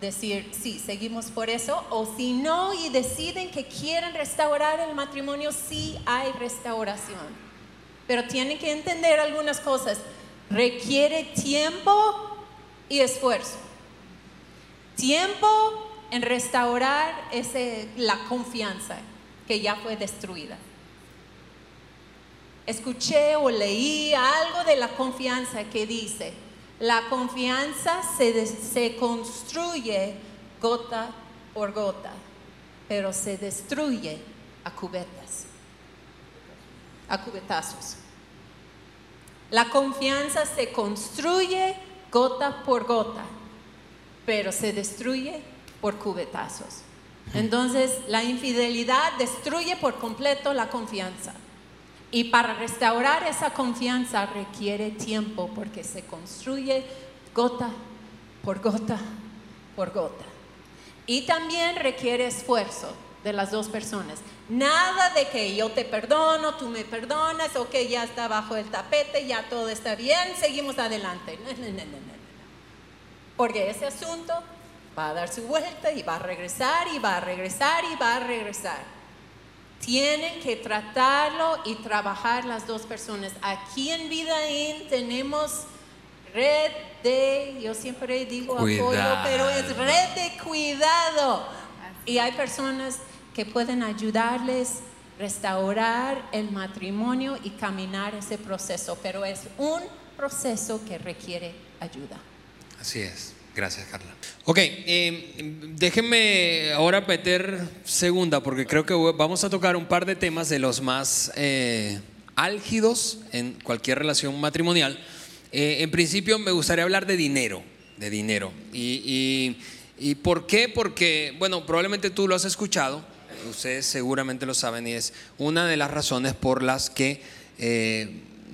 decir, sí, seguimos por eso, o si no y deciden que quieren restaurar el matrimonio, sí hay restauración. Pero tienen que entender algunas cosas. Requiere tiempo y esfuerzo. Tiempo en restaurar ese, la confianza que ya fue destruida. Escuché o leí algo de la confianza que dice, la confianza se, se construye gota por gota, pero se destruye a cubetas, a cubetazos. La confianza se construye gota por gota, pero se destruye por cubetazos. Entonces, la infidelidad destruye por completo la confianza. Y para restaurar esa confianza requiere tiempo porque se construye gota por gota por gota. Y también requiere esfuerzo de las dos personas. Nada de que yo te perdono, tú me perdonas, o que ya está bajo el tapete, ya todo está bien, seguimos adelante. No, no, no, no, Porque ese asunto Va a dar su vuelta y va a regresar y va a regresar y va a regresar. Tienen que tratarlo y trabajar las dos personas. Aquí en Vidaín tenemos red de, yo siempre digo apoyo, pero es red de cuidado. Y hay personas que pueden ayudarles restaurar el matrimonio y caminar ese proceso, pero es un proceso que requiere ayuda. Así es. Gracias, Carla. Ok, eh, déjenme ahora meter segunda, porque creo que vamos a tocar un par de temas de los más eh, álgidos en cualquier relación matrimonial. Eh, en principio me gustaría hablar de dinero, de dinero. Y, y, por qué? Porque, bueno, probablemente tú lo has escuchado, ustedes seguramente lo saben, y es una de las razones por las que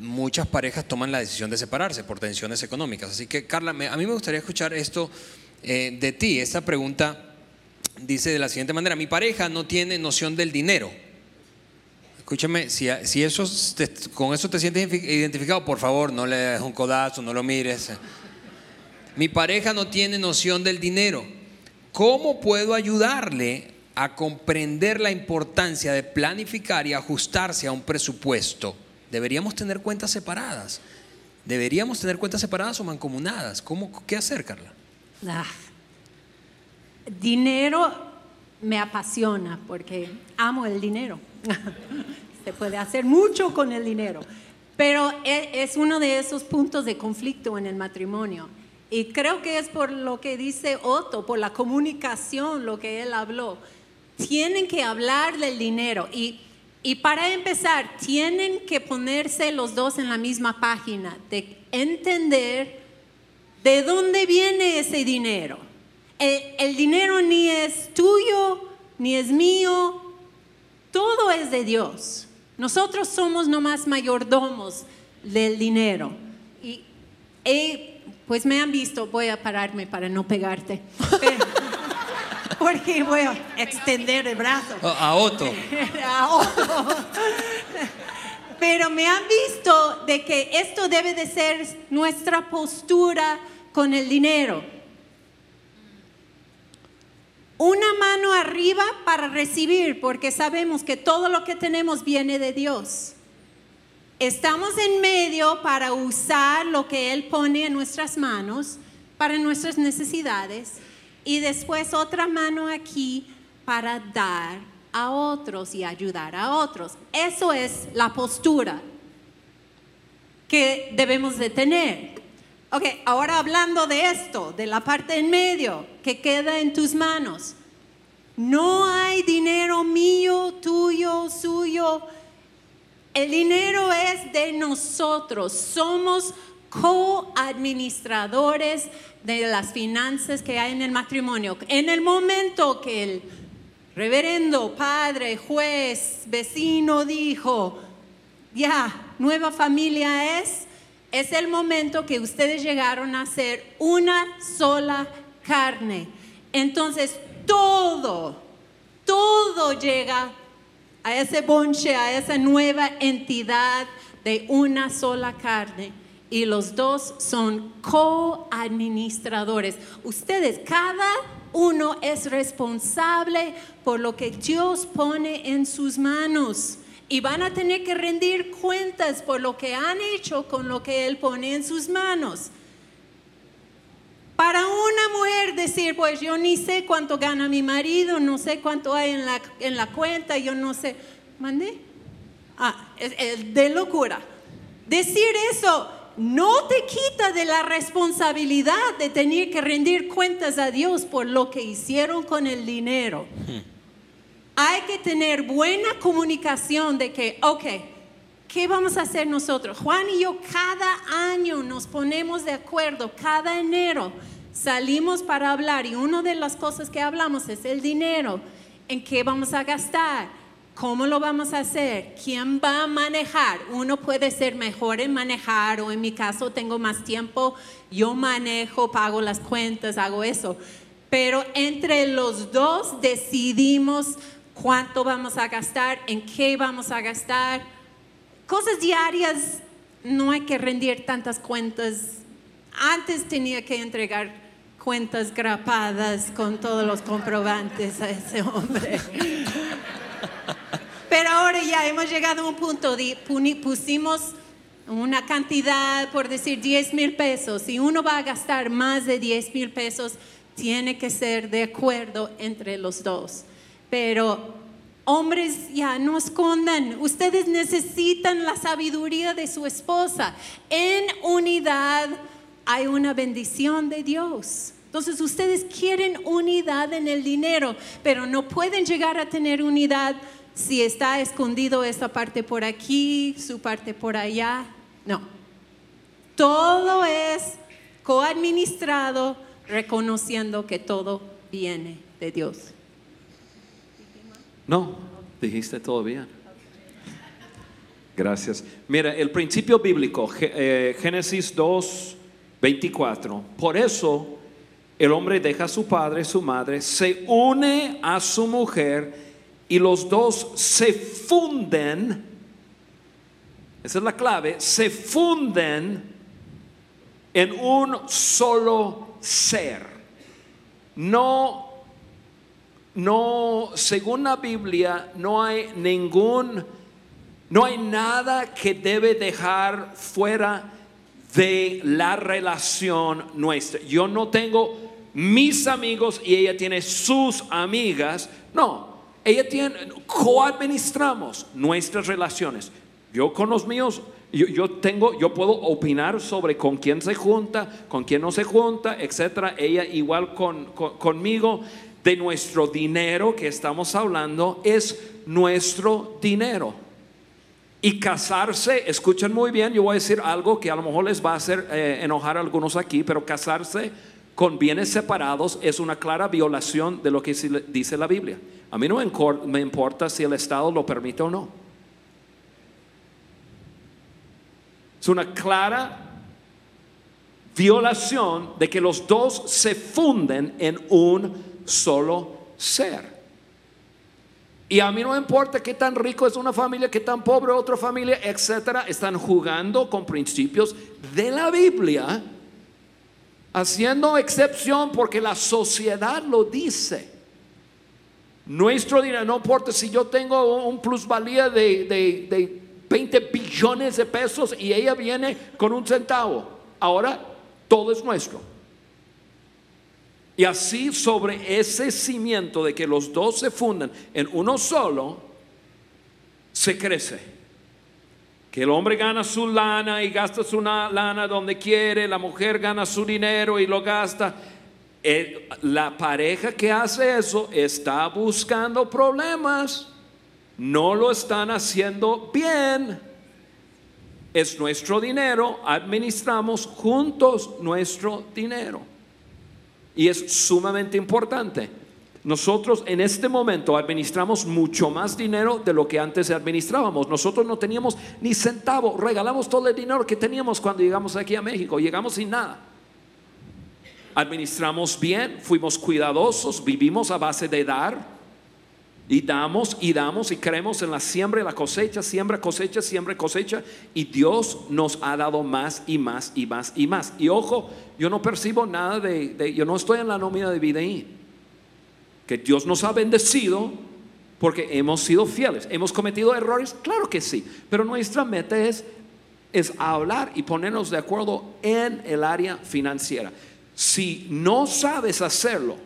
muchas parejas toman la decisión de separarse por tensiones económicas. Así que, Carla, a mí me gustaría escuchar esto eh, de ti. Esta pregunta dice de la siguiente manera, mi pareja no tiene noción del dinero. Escúchame, si, eso con eso te sientes identificado, por favor, no le des un codazo, no lo mires. Mi pareja no tiene noción del dinero. ¿Cómo puedo ayudarle a comprender la importancia de planificar y ajustarse a un presupuesto? Deberíamos tener cuentas separadas. ¿Deberíamos tener cuentas separadas o mancomunadas? ¿Cómo, ¿Qué hacer, Carla? Ah, dinero me apasiona porque amo el dinero. Se puede hacer mucho con el dinero, pero e- es uno de esos puntos de conflicto en el matrimonio. Y creo que es por lo que dice Otto, por la comunicación, lo que él habló. Tienen que hablar del dinero y, y para empezar, tienen que ponerse los dos en la misma página, de entender ¿De dónde viene ese dinero? El, el dinero ni es tuyo, ni es mío, todo es de Dios. Nosotros somos nomás mayordomos del dinero. Y eh, pues me han visto, voy a pararme para no pegarte, Pero- porque voy a extender el brazo. A a Otto. A otro. Pero me han visto de que esto debe de ser nuestra postura con el dinero. Una mano arriba para recibir, porque sabemos que todo lo que tenemos viene de Dios. Estamos en medio para usar lo que Él pone en nuestras manos para nuestras necesidades y después otra mano aquí para dar a otros y ayudar a otros. Eso es la postura que debemos de tener. Ok, ahora hablando de esto, de la parte en medio que queda en tus manos. No hay dinero mío, tuyo, suyo. El dinero es de nosotros. Somos coadministradores de las finanzas que hay en el matrimonio. En el momento que el reverendo, padre, juez, vecino dijo, ya, nueva familia es, es el momento que ustedes llegaron a ser una sola carne. Entonces, todo, todo llega a ese bonche, a esa nueva entidad de una sola carne. Y los dos son coadministradores. Ustedes, cada uno es responsable por lo que Dios pone en sus manos. Y van a tener que rendir cuentas por lo que han hecho con lo que Él pone en sus manos. Para una mujer decir, pues yo ni sé cuánto gana mi marido, no sé cuánto hay en la, en la cuenta, yo no sé. ¿Mandé? Ah, es, es de locura. Decir eso no te quita de la responsabilidad de tener que rendir cuentas a Dios por lo que hicieron con el dinero. Hay que tener buena comunicación de que, ok, ¿qué vamos a hacer nosotros? Juan y yo cada año nos ponemos de acuerdo, cada enero salimos para hablar y una de las cosas que hablamos es el dinero, en qué vamos a gastar, cómo lo vamos a hacer, quién va a manejar. Uno puede ser mejor en manejar o en mi caso tengo más tiempo, yo manejo, pago las cuentas, hago eso. Pero entre los dos decidimos cuánto vamos a gastar, en qué vamos a gastar. Cosas diarias, no hay que rendir tantas cuentas. Antes tenía que entregar cuentas grapadas con todos los comprobantes a ese hombre. Pero ahora ya hemos llegado a un punto de pusimos una cantidad, por decir 10 mil pesos. Si uno va a gastar más de 10 mil pesos, tiene que ser de acuerdo entre los dos. Pero hombres ya no escondan, ustedes necesitan la sabiduría de su esposa. En unidad hay una bendición de Dios. Entonces ustedes quieren unidad en el dinero, pero no pueden llegar a tener unidad si está escondido esta parte por aquí, su parte por allá. No. Todo es coadministrado reconociendo que todo viene de Dios. No, dijiste todo bien. Gracias. Mira, el principio bíblico, eh, Génesis 2, 24. Por eso el hombre deja a su padre su madre, se une a su mujer y los dos se funden. Esa es la clave. Se funden en un solo ser. No no, según la Biblia, no hay ningún, no hay nada que debe dejar fuera de la relación nuestra. Yo no tengo mis amigos y ella tiene sus amigas. No, ella tiene, coadministramos nuestras relaciones. Yo con los míos, yo, tengo, yo puedo opinar sobre con quién se junta, con quién no se junta, etcétera. Ella igual con, conmigo de nuestro dinero que estamos hablando es nuestro dinero. Y casarse, escuchen muy bien, yo voy a decir algo que a lo mejor les va a hacer eh, enojar a algunos aquí, pero casarse con bienes separados es una clara violación de lo que dice la Biblia. A mí no me importa si el Estado lo permite o no. Es una clara violación de que los dos se funden en un solo ser. Y a mí no importa qué tan rico es una familia, qué tan pobre otra familia, etcétera. Están jugando con principios de la Biblia, haciendo excepción porque la sociedad lo dice. Nuestro dinero, no importa si yo tengo un plusvalía de, de, de 20 billones de pesos y ella viene con un centavo. Ahora todo es nuestro. Y así sobre ese cimiento de que los dos se fundan en uno solo, se crece. Que el hombre gana su lana y gasta su lana donde quiere, la mujer gana su dinero y lo gasta. La pareja que hace eso está buscando problemas, no lo están haciendo bien. Es nuestro dinero, administramos juntos nuestro dinero. Y es sumamente importante. Nosotros en este momento administramos mucho más dinero de lo que antes administrábamos. Nosotros no teníamos ni centavo, regalamos todo el dinero que teníamos cuando llegamos aquí a México, llegamos sin nada. Administramos bien, fuimos cuidadosos, vivimos a base de dar y damos y damos y creemos en la siembra y la cosecha, siembra, cosecha, siembra, cosecha. Y Dios nos ha dado más y más y más y más. Y ojo, yo no percibo nada de, yo no estoy en la nómina de vida ahí. Que Dios nos ha bendecido porque hemos sido fieles. ¿Hemos cometido errores? Claro que sí. Pero nuestra meta es, es hablar y ponernos de acuerdo en el área financiera. Si no sabes hacerlo,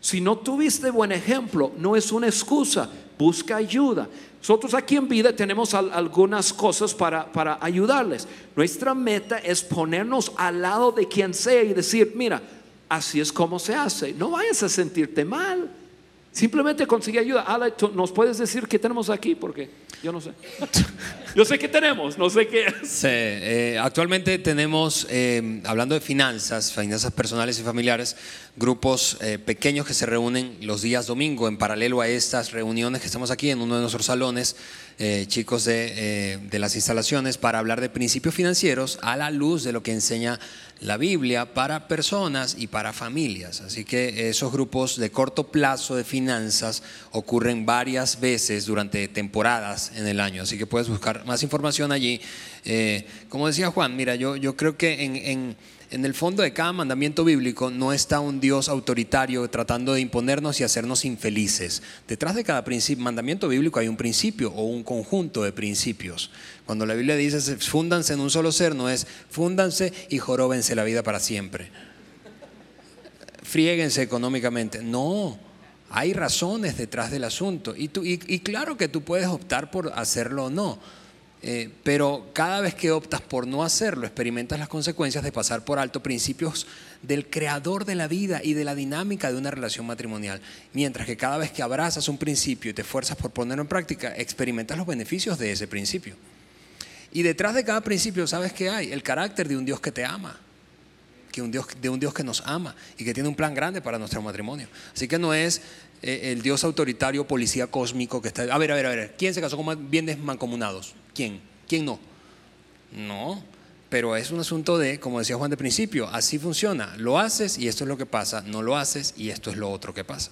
si no tuviste buen ejemplo, no es una excusa, busca ayuda. Nosotros aquí en vida tenemos algunas cosas para, para ayudarles. Nuestra meta es ponernos al lado de quien sea y decir, mira, así es como se hace. No vayas a sentirte mal. Simplemente consigue ayuda. Ale, ¿nos puedes decir qué tenemos aquí? Porque yo no sé. Yo sé qué tenemos, no sé qué. Sí, eh, actualmente tenemos, eh, hablando de finanzas, finanzas personales y familiares, grupos eh, pequeños que se reúnen los días domingo en paralelo a estas reuniones que estamos aquí en uno de nuestros salones, chicos de, de las instalaciones, para hablar de principios financieros a la luz de lo que enseña la Biblia para personas y para familias. Así que esos grupos de corto plazo de finanzas ocurren varias veces durante temporadas en el año. Así que puedes buscar más información allí. Eh, como decía Juan, mira, yo, yo creo que en el fondo de cada mandamiento bíblico no está un Dios autoritario tratando de imponernos y hacernos infelices. Detrás de cada mandamiento bíblico hay un principio o un conjunto de principios. Cuando la Biblia dice fúndanse en un solo ser, no es fúndanse y joróbense la vida para siempre. Friéguense económicamente. No, hay razones detrás del asunto. Y, claro que tú puedes optar por hacerlo o no. Eh, pero cada vez que optas por no hacerlo, experimentas las consecuencias de pasar por alto principios del creador de la vida y de la dinámica de una relación matrimonial. Mientras que cada vez que abrazas un principio y te esfuerzas por ponerlo en práctica, experimentas los beneficios de ese principio. Y detrás de cada principio, ¿sabes qué hay? El carácter de un Dios que te ama, que un Dios, de un Dios que nos ama y que tiene un plan grande para nuestro matrimonio. Así que no es eh, el Dios autoritario, policía cósmico que está... A ver, a ver, a ver, ¿quién se casó con bienes mancomunados? ¿Quién? ¿Quién no? No, pero es un asunto de, como decía Juan de principio, así funciona. Lo haces y esto es lo que pasa, no lo haces y esto es lo otro que pasa.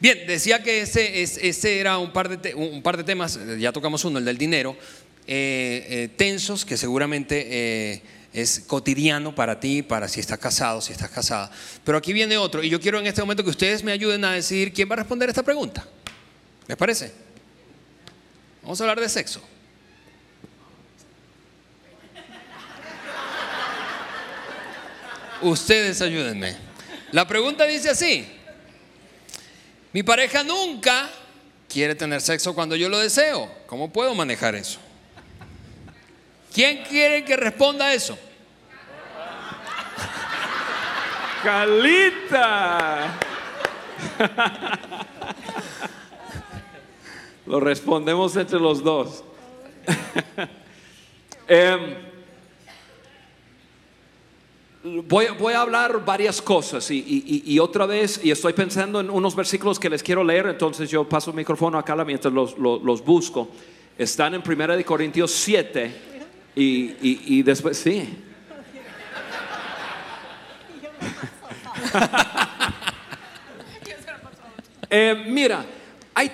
Bien, decía que ese, ese era un par, de un par de temas, ya tocamos uno, el del dinero, eh, eh, tensos que seguramente eh, es cotidiano para ti, para si estás casado, si estás casada. Pero aquí viene otro y yo quiero en este momento que ustedes me ayuden a decidir quién va a responder esta pregunta. ¿Les parece? Vamos a hablar de sexo. Ustedes ayúdenme. La pregunta dice así. Mi pareja nunca quiere tener sexo cuando yo lo deseo. ¿Cómo puedo manejar eso? ¿Quién quiere que responda eso? Calita. Lo respondemos entre los dos. Em, voy, voy a hablar varias cosas y, y- y- otra vez, y estoy pensando en unos versículos que les quiero leer, entonces yo paso el micrófono a mientras los, los- los busco. Están en 1 de Corintios 7 y, y- y después, sí. Eh, mira, hay,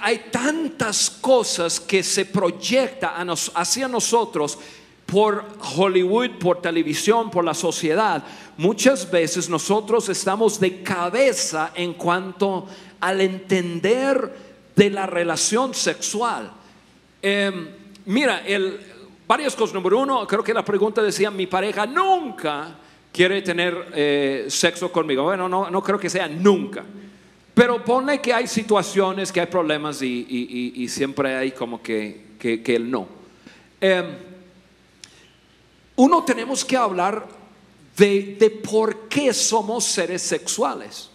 hay, tantas cosas que se proyecta hacia nosotros por Hollywood, por televisión, por la sociedad. Muchas veces nosotros estamos de cabeza en cuanto al entender de la relación sexual. Eh, mira, el, varias cosas. Número uno, creo que la pregunta decía, mi pareja nunca quiere tener eh, sexo conmigo. Bueno, no, no creo que sea nunca. Pero pone que hay situaciones, que hay problemas y, y- y- y siempre hay como que, que, que el no. Eh, uno tenemos que hablar de, de por qué somos seres sexuales.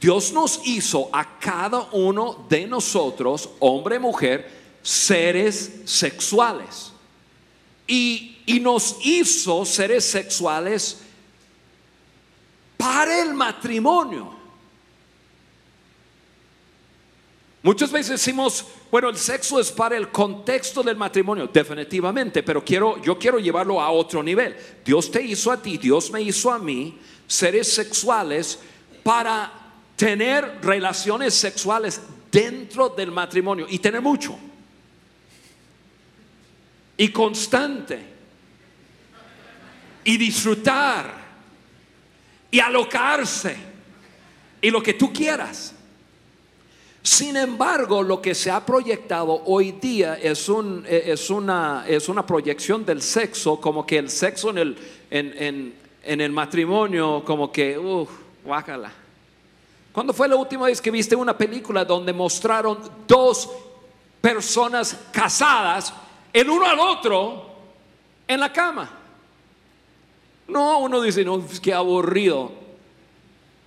Dios nos hizo a cada uno de nosotros, hombre, mujer, seres sexuales. Y, y nos hizo seres sexuales para el matrimonio. Muchas veces decimos, bueno, el sexo es para el contexto del matrimonio, definitivamente, pero quiero, yo quiero llevarlo a otro nivel. Dios te hizo a ti, Dios me hizo a mí, seres sexuales, para tener relaciones sexuales dentro del matrimonio y tener mucho. Y constante. Y disfrutar. Y alocarse. Y lo que tú quieras. Sin embargo, lo que se ha proyectado hoy día es, un, eh, es, una, es una proyección del sexo, como que el sexo en el, en, en- en el matrimonio, como que, uff, guácala. ¿Cuándo fue la última vez que viste una película donde mostraron dos personas casadas, el uno al otro, en la cama? No, uno dice, no, pues, qué aburrido.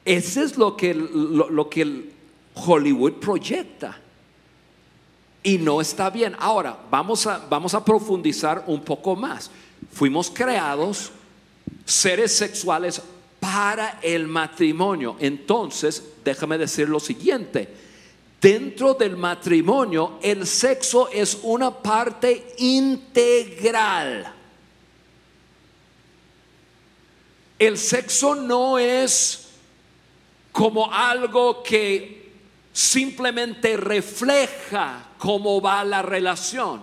Ese es lo que, lo, lo que Hollywood proyecta. Y no está bien. Ahora, vamos a, vamos a profundizar un poco más. Fuimos creados seres sexuales para el matrimonio. Entonces, déjame decir lo siguiente. Dentro del matrimonio, el sexo es una parte integral. El sexo no es como algo que simplemente refleja cómo va la relación.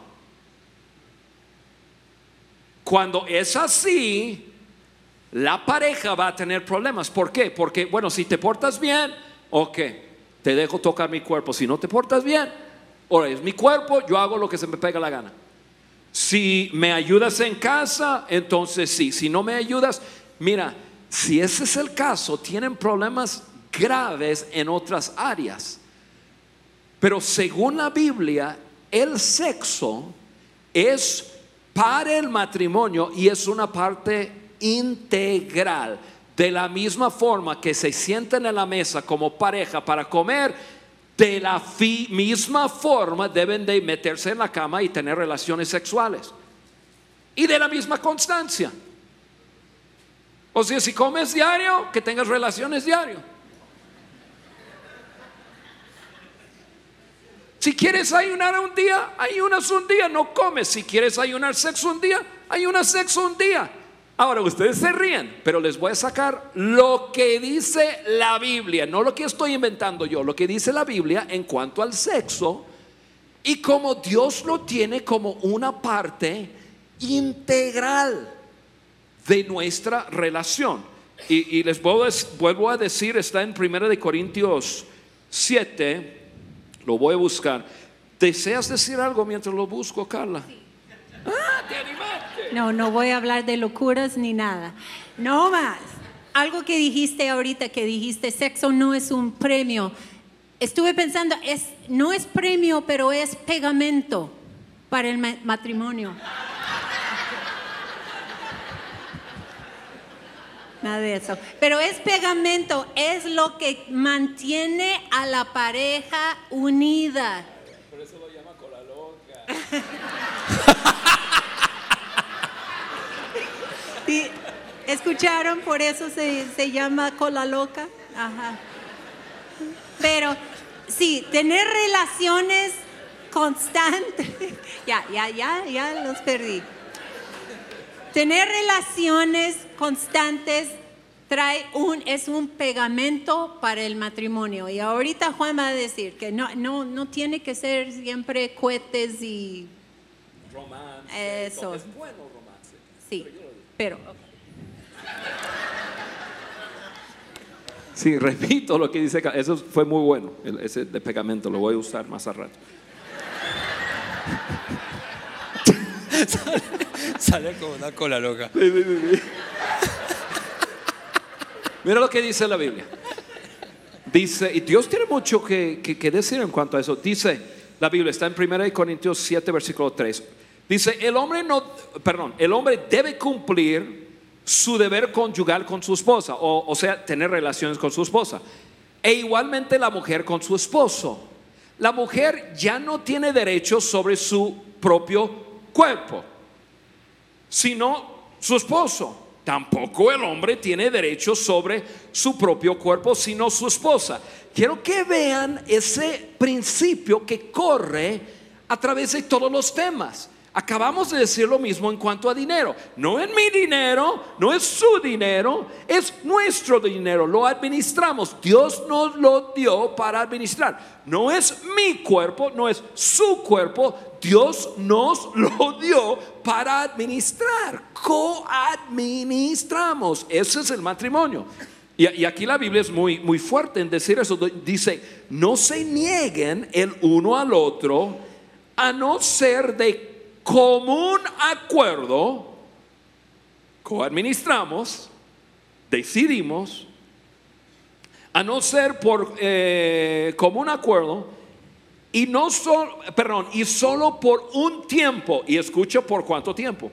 Cuando es así, la pareja va a tener problemas. ¿Por qué? Porque, bueno, si te portas bien, ok, te dejo tocar mi cuerpo. Si no te portas bien, ahora es mi cuerpo, yo hago lo que se me pega la gana. Si me ayudas en casa, entonces sí. Si no me ayudas, mira, si ese es el caso, tienen problemas graves en otras áreas. Pero según la Biblia, el sexo es para el matrimonio y es una parte integral. De la misma forma que se sienten en la mesa como pareja para comer, de la misma forma deben de meterse en la cama y tener relaciones sexuales. Y de la misma constancia. O sea, si comes diario, que tengas relaciones diario. Si quieres ayunar un día, ayunas un día, no comes. Si quieres ayunar sexo un día, ayunas sexo un día. Ahora ustedes se ríen, pero les voy a sacar lo que dice la Biblia, no lo que estoy inventando yo, lo que dice la Biblia en cuanto al sexo y como Dios lo tiene como una parte integral de nuestra relación. Y, les vuelvo, a- vuelvo a decir, está en 1 de Corintios 7, lo voy a buscar. ¿Deseas decir algo mientras lo busco, Carla? Ah, te animaste. No, no voy a hablar de locuras ni nada. No más. algo que dijiste ahorita, que dijiste, sexo no es un premio. Estuve pensando, es, no es premio, pero es pegamento para el matrimonio. Nada de eso. Pero es pegamento, es lo que mantiene a la pareja unida. Por eso lo llama cola loca. ¿Escucharon? Por eso se, se llama cola loca. Ajá. Pero sí, tener relaciones constantes. ya, ya, ya, ya los perdí. Tener relaciones constantes trae un, es un pegamento para el matrimonio. Y ahorita Juan va a decir que no, no, no tiene que ser siempre cohetes y... Romance. Eso. Es bueno romance. Sí, pero... Sí, repito lo que dice, eso fue muy bueno, ese de pegamento, lo voy a usar más a rato. sale, como una cola loca. Mira lo que dice la Biblia. Dice, y Dios tiene mucho que, que, decir en cuanto a eso. Dice, la Biblia está en 1 Corintios 7, versículo 3. Dice, el hombre no, perdón, el hombre debe cumplir su deber conyugal con su esposa, o, sea, tener relaciones con su esposa. E igualmente la mujer con su esposo. La mujer ya no tiene derecho sobre su propio cuerpo, sino su esposo. Tampoco el hombre tiene derecho sobre su propio cuerpo, sino su esposa. Quiero que vean ese principio que corre a través de todos los temas. Acabamos de decir lo mismo en cuanto a dinero. No es mi dinero, no es su dinero, es nuestro dinero. Lo administramos. Dios nos lo dio para administrar. No es mi cuerpo, no es su cuerpo. Dios nos lo dio para administrar. Coadministramos. Ese es el matrimonio. Y, aquí la Biblia es muy, muy fuerte en decir eso. Dice, no se nieguen el uno al otro a no ser de común acuerdo, coadministramos, decidimos, a no ser por eh, común acuerdo, y no solo, perdón, y solo por un tiempo, y escucho por cuánto tiempo,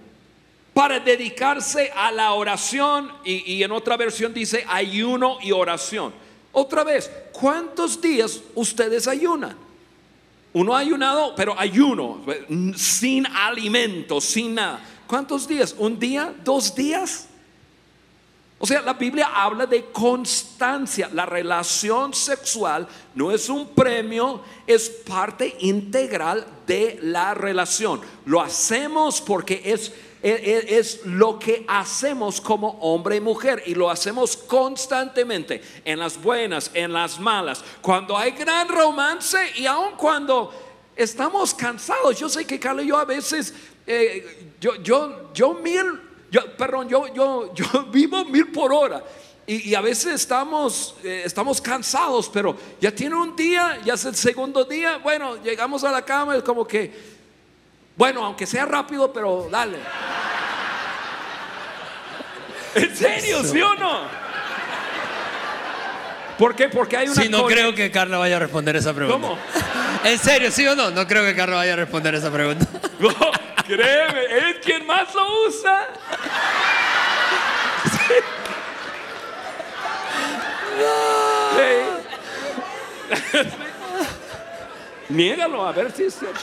para dedicarse a la oración, y, y en otra versión dice ayuno y oración. Otra vez, ¿cuántos días ustedes ayunan? Uno ha ayunado, pero ayuno, sin alimento, sin nada. ¿Cuántos días? ¿Un día? ¿Dos días? O sea, la Biblia habla de constancia. La relación sexual no es un premio, es parte integral de la relación. Lo hacemos porque es es lo que hacemos como hombre y mujer y lo hacemos constantemente, en las buenas, en las malas, cuando hay gran romance y aun cuando estamos cansados. Yo sé que Carlos yo a veces, eh, yo, yo, yo yo, perdón, yo, yo, yo vivo mil por hora. Y, a veces estamos, eh, estamos cansados, pero ya tiene un día, ya es el segundo día, bueno, llegamos a la cama, es como que bueno, aunque sea rápido, pero dale. ¿En serio, sí o no? ¿Por qué? Porque hay una. Sí, no creo que Carla vaya a responder esa pregunta. ¿Cómo? ¿En serio, sí o no? No creo que Carla vaya a responder esa pregunta. No, créeme, es quien más lo usa. Sí. Niégalo, a ver si es cierto.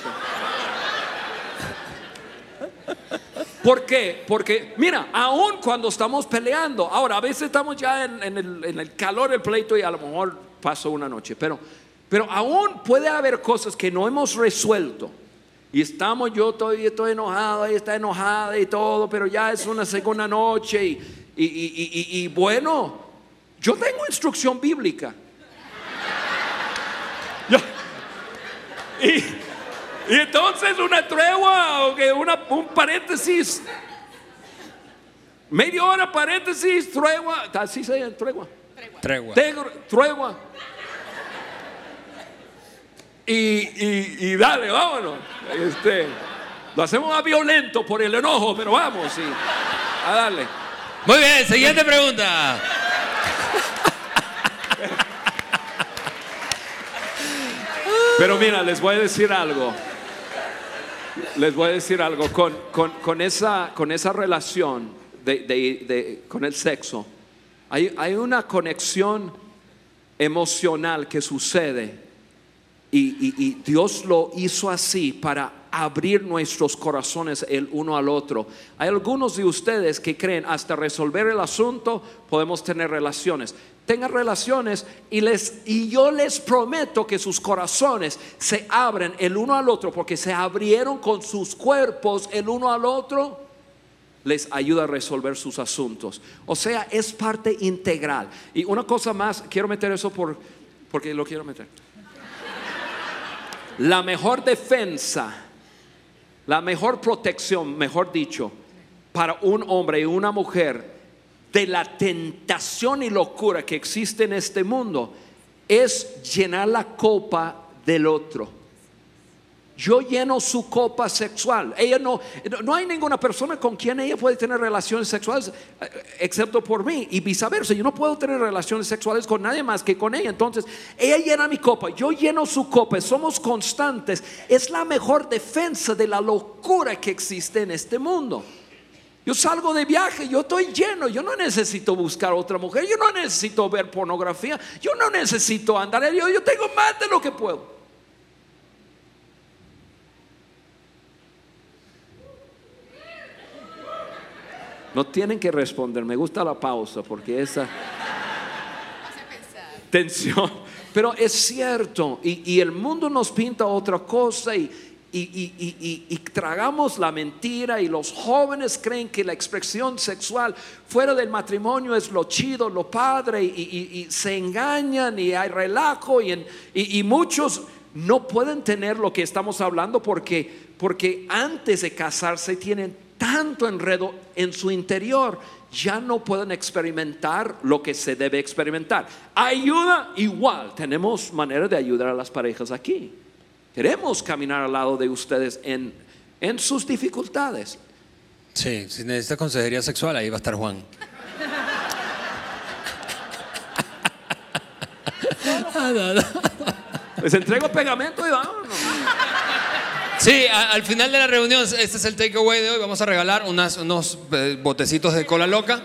¿Por qué? Porque, mira, aún cuando estamos peleando, ahora a veces estamos ya en, el, calor del pleito y a lo mejor pasó una noche, pero, pero aún puede haber cosas que no hemos resuelto. Y estamos, yo estoy, estoy enojado, ella está enojada y todo, pero ya es una segunda noche y, y bueno, yo tengo instrucción bíblica. y, y entonces una tregua o que una, un paréntesis. Media hora, paréntesis, tregua. Así se llama, tregua. Tregua. Tregua y, y, y dale, vámonos. Este, lo hacemos más violento por el enojo, pero vamos. A ah, darle. Muy bien, siguiente pregunta. Pero mira, les voy a decir algo. Les voy a decir algo. Con, con, con esa, con esa relación de, de, con el sexo, hay, hay una conexión emocional que sucede y, Dios lo hizo así para abrir nuestros corazones el uno al otro. Hay algunos de ustedes que creen hasta resolver el asunto podemos tener relaciones. Tengan relaciones y, les, y yo les prometo que sus corazones se abren el uno al otro porque se abrieron con sus cuerpos el uno al otro les ayuda a resolver sus asuntos. O sea, es parte integral. Y una cosa más, quiero meter eso por, porque lo quiero meter. La mejor defensa, la mejor protección, mejor dicho, para un hombre y una mujer de la tentación y locura que existe en este mundo es llenar la copa del otro. Yo lleno su copa sexual. Ella no, no hay ninguna persona con quien ella puede tener relaciones sexuales eh, excepto por mí y viceversa. Yo no puedo tener relaciones sexuales con nadie más que con ella. Entonces, ella llena mi copa, yo lleno su copa. Somos constantes. Es la mejor defensa de la locura que existe en este mundo. Yo salgo de viaje, yo estoy lleno, yo no necesito buscar otra mujer, yo no necesito ver pornografía, yo no necesito andar, yo, yo tengo más de lo que puedo. No tienen que responder, me gusta la pausa porque esa tensión. Pero es cierto, y, y el mundo nos pinta otra cosa y, y- y- y- tragamos la mentira y los jóvenes creen que la expresión sexual fuera del matrimonio es lo chido, lo padre, y, se engañan y hay relajo y- y muchos no pueden tener lo que estamos hablando porque, porque antes de casarse tienen tanto enredo en su interior, ya no pueden experimentar lo que se debe experimentar. Ayuda igual, tenemos manera de ayudar a las parejas aquí. Queremos caminar al lado de ustedes en, en sus dificultades. Sí, si necesitas consejería sexual, ahí va a estar Juan. Les entrego pegamento y vámonos. Sí, a- al final de la reunión, este es el takeaway de hoy. Vamos a regalar unas- unos eh, botecitos de cola loca.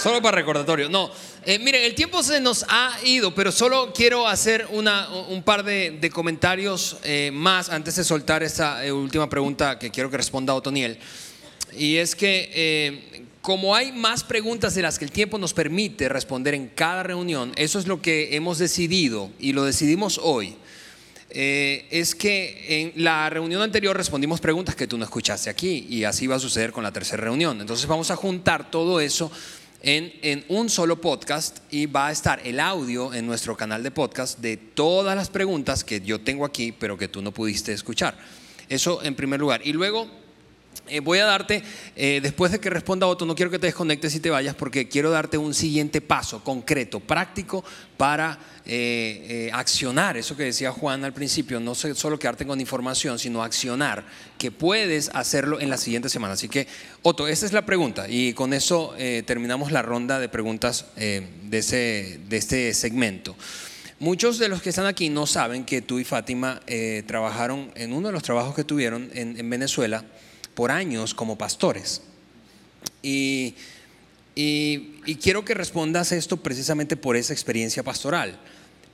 Solo para recordatorio. No, eh, miren, el tiempo se nos ha ido, pero solo quiero hacer una, un par de, de comentarios eh, más antes de soltar esa eh, última pregunta que quiero que responda Otoniel. Y es que eh, como hay más preguntas de las que el tiempo nos permite responder en cada reunión, eso es lo que hemos decidido y lo decidimos hoy. Eh, es que en la reunión anterior respondimos preguntas que tú no escuchaste aquí y así va a suceder con la tercera reunión. Entonces vamos a juntar todo eso en, en un solo podcast y va a estar el audio en nuestro canal de podcast de todas las preguntas que yo tengo aquí pero que tú no pudiste escuchar. Eso en primer lugar. Y luego eh, voy a darte, eh, después de que responda Otto, no quiero que te desconectes y te vayas porque quiero darte un siguiente paso concreto, práctico, para eh, accionar eso que decía Juan al principio, no solo quedarte con información, sino accionar, que puedes hacerlo en la siguiente semana. Así que, Otto, esa es la pregunta y con eso terminamos la ronda de preguntas de, ese, de este segmento. Muchos de los que están aquí no saben que tú y Fátima trabajaron en uno de los trabajos que tuvieron en Venezuela por años como pastores. Y, y- quiero que respondas esto precisamente por esa experiencia pastoral.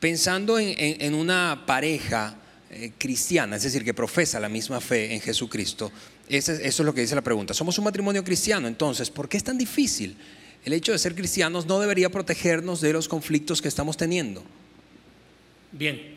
Pensando en, en- una pareja eh, cristiana, es decir, que profesa la misma fe en Jesucristo, eso es lo que dice la pregunta. Somos un matrimonio cristiano, entonces, ¿por qué es tan difícil? El hecho de ser cristianos no debería protegernos de los conflictos que estamos teniendo. Bien.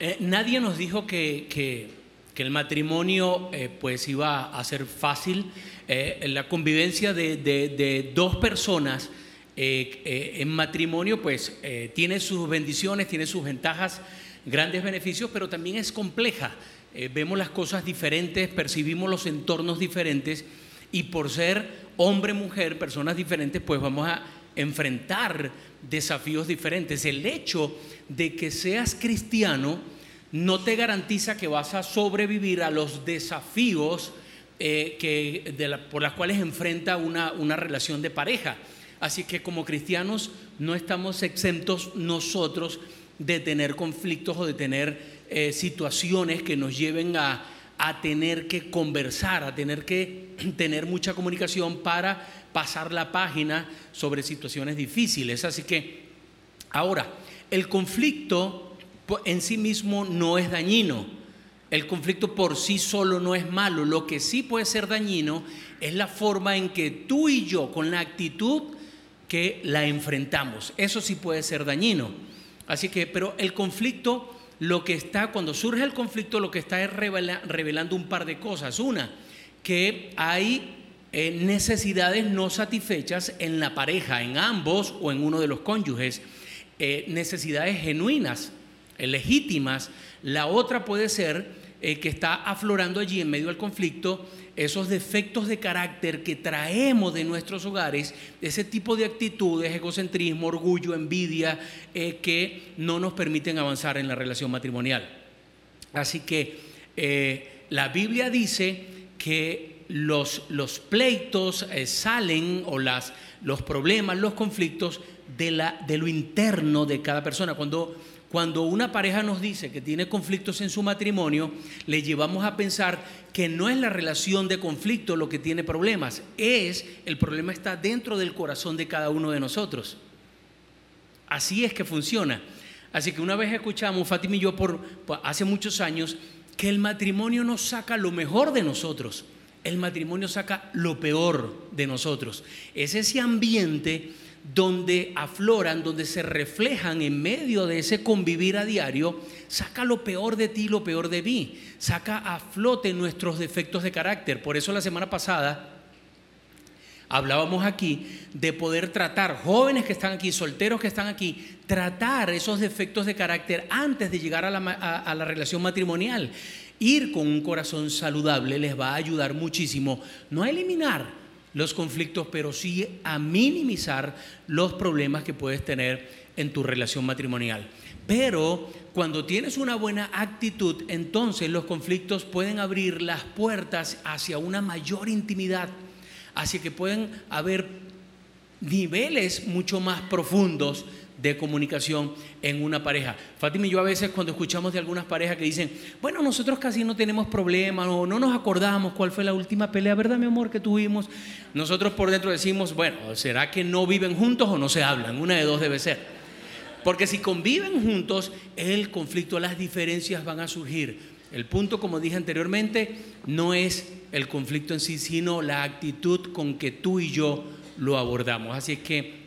Eh, nadie nos dijo que, que- que el matrimonio eh, pues iba a ser fácil. Eh, la convivencia de, de- dos personas eh, en matrimonio pues tiene sus bendiciones, tiene sus ventajas, grandes beneficios, pero también es compleja. Vemos las cosas diferentes, percibimos los entornos diferentes y por ser hombre, mujer, personas diferentes, pues vamos a enfrentar desafíos diferentes. El hecho de que seas cristiano no te garantiza que vas a sobrevivir a los desafíos eh, que, por las cuales enfrenta una, una relación de pareja. Así que como cristianos no estamos exentos nosotros de tener conflictos o de tener eh, situaciones que nos lleven a, a tener que conversar, a tener que tener mucha comunicación para pasar la página sobre situaciones difíciles. Así que, ahora, el conflicto en sí mismo no es dañino. El conflicto por sí solo no es malo. Lo que sí puede ser dañino es la forma en que tú y yo, con la actitud que la enfrentamos. Eso sí puede ser dañino. Así que, pero el conflicto lo que está, cuando surge el conflicto, lo que está es revelando un par de cosas. Una, que hay eh, necesidades no satisfechas en la pareja, en ambos o en uno de los cónyuges, eh, necesidades genuinas, legítimas. La otra puede ser que está aflorando allí en medio del conflicto esos defectos de carácter que traemos de nuestros hogares, ese tipo de actitudes, egocentrismo, orgullo, envidia, eh, que no nos permiten avanzar en la relación matrimonial. Así que eh, la Biblia dice que los, los pleitos eh, salen o las, los problemas, los conflictos de, la, de lo interno de cada persona. Cuando cuando una pareja nos dice que tiene conflictos en su matrimonio, le llevamos a pensar que no es la relación de conflicto lo que tiene problemas, es el problema está dentro del corazón de cada uno de nosotros. Así es que funciona. Así que una vez escuchamos, Fátima y yo, por, hace muchos años, que el matrimonio no saca lo mejor de nosotros, el matrimonio saca lo peor de nosotros. Es ese ambiente donde afloran, donde se reflejan en medio de ese convivir a diario, saca lo peor de ti, lo peor de mí, saca a flote nuestros defectos de carácter. Por eso la semana pasada hablábamos aquí de poder tratar, jóvenes que están aquí, solteros que están aquí, tratar esos defectos de carácter antes de llegar a la, a la relación matrimonial. Ir con un corazón saludable les va a ayudar muchísimo, no a eliminar, los conflictos, pero sí a minimizar los problemas que puedes tener en tu relación matrimonial. Pero cuando tienes una buena actitud, entonces los conflictos pueden abrir las puertas hacia una mayor intimidad, hacia que pueden haber niveles mucho más profundos de comunicación en una pareja. Fátima y yo a veces cuando escuchamos de algunas parejas que dicen, bueno, nosotros casi no tenemos problemas o no nos acordamos cuál fue la última pelea, ¿verdad, mi amor, que tuvimos? Nosotros por dentro decimos, bueno, ¿será que no viven juntos o no se hablan? Una de dos debe ser. Porque si conviven juntos, el conflicto, las diferencias van a surgir. El punto, como dije anteriormente, no es el conflicto en sí, sino la actitud con que tú y yo lo abordamos. Así que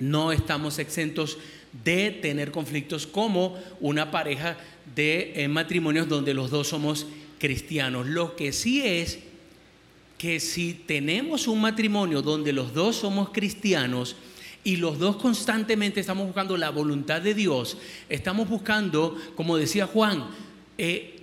no estamos exentos de tener conflictos como una pareja de eh, matrimonios donde los dos somos cristianos. Lo que sí es que si tenemos un matrimonio donde los dos somos cristianos y los dos constantemente estamos buscando la voluntad de Dios, estamos buscando, como decía Juan, eh,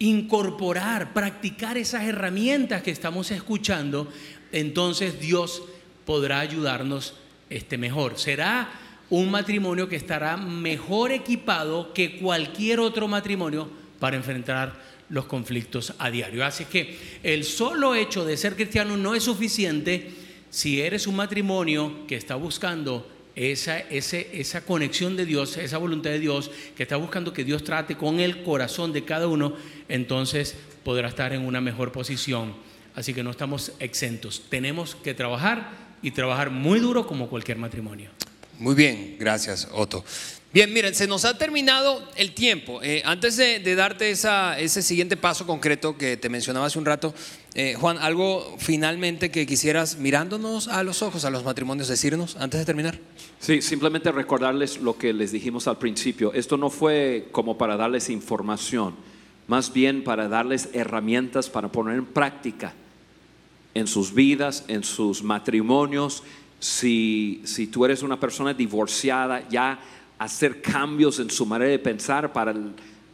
incorporar, practicar esas herramientas que estamos escuchando, entonces Dios podrá ayudarnos este, mejor. Será un matrimonio que estará mejor equipado que cualquier otro matrimonio para enfrentar los conflictos a diario. Así que el solo hecho de ser cristiano no es suficiente si eres un matrimonio que está buscando esa, esa conexión de Dios, esa voluntad de Dios, que está buscando que Dios trate con el corazón de cada uno, entonces podrá estar en una mejor posición. Así que no estamos exentos. Tenemos que trabajar y trabajar muy duro como cualquier matrimonio. Muy bien, gracias Otto. Bien, miren, se nos ha terminado el tiempo. Eh, antes de, darte ese siguiente paso concreto que te mencionaba hace un rato, eh, Juan, algo finalmente que quisieras mirándonos a los ojos a los matrimonios decirnos antes de terminar. Sí, simplemente recordarles lo que les dijimos al principio. Esto no fue como para darles información, más bien para darles herramientas para poner en práctica en sus vidas, en sus matrimonios. Si, si tú eres una persona divorciada, ya hacer cambios en su manera de pensar para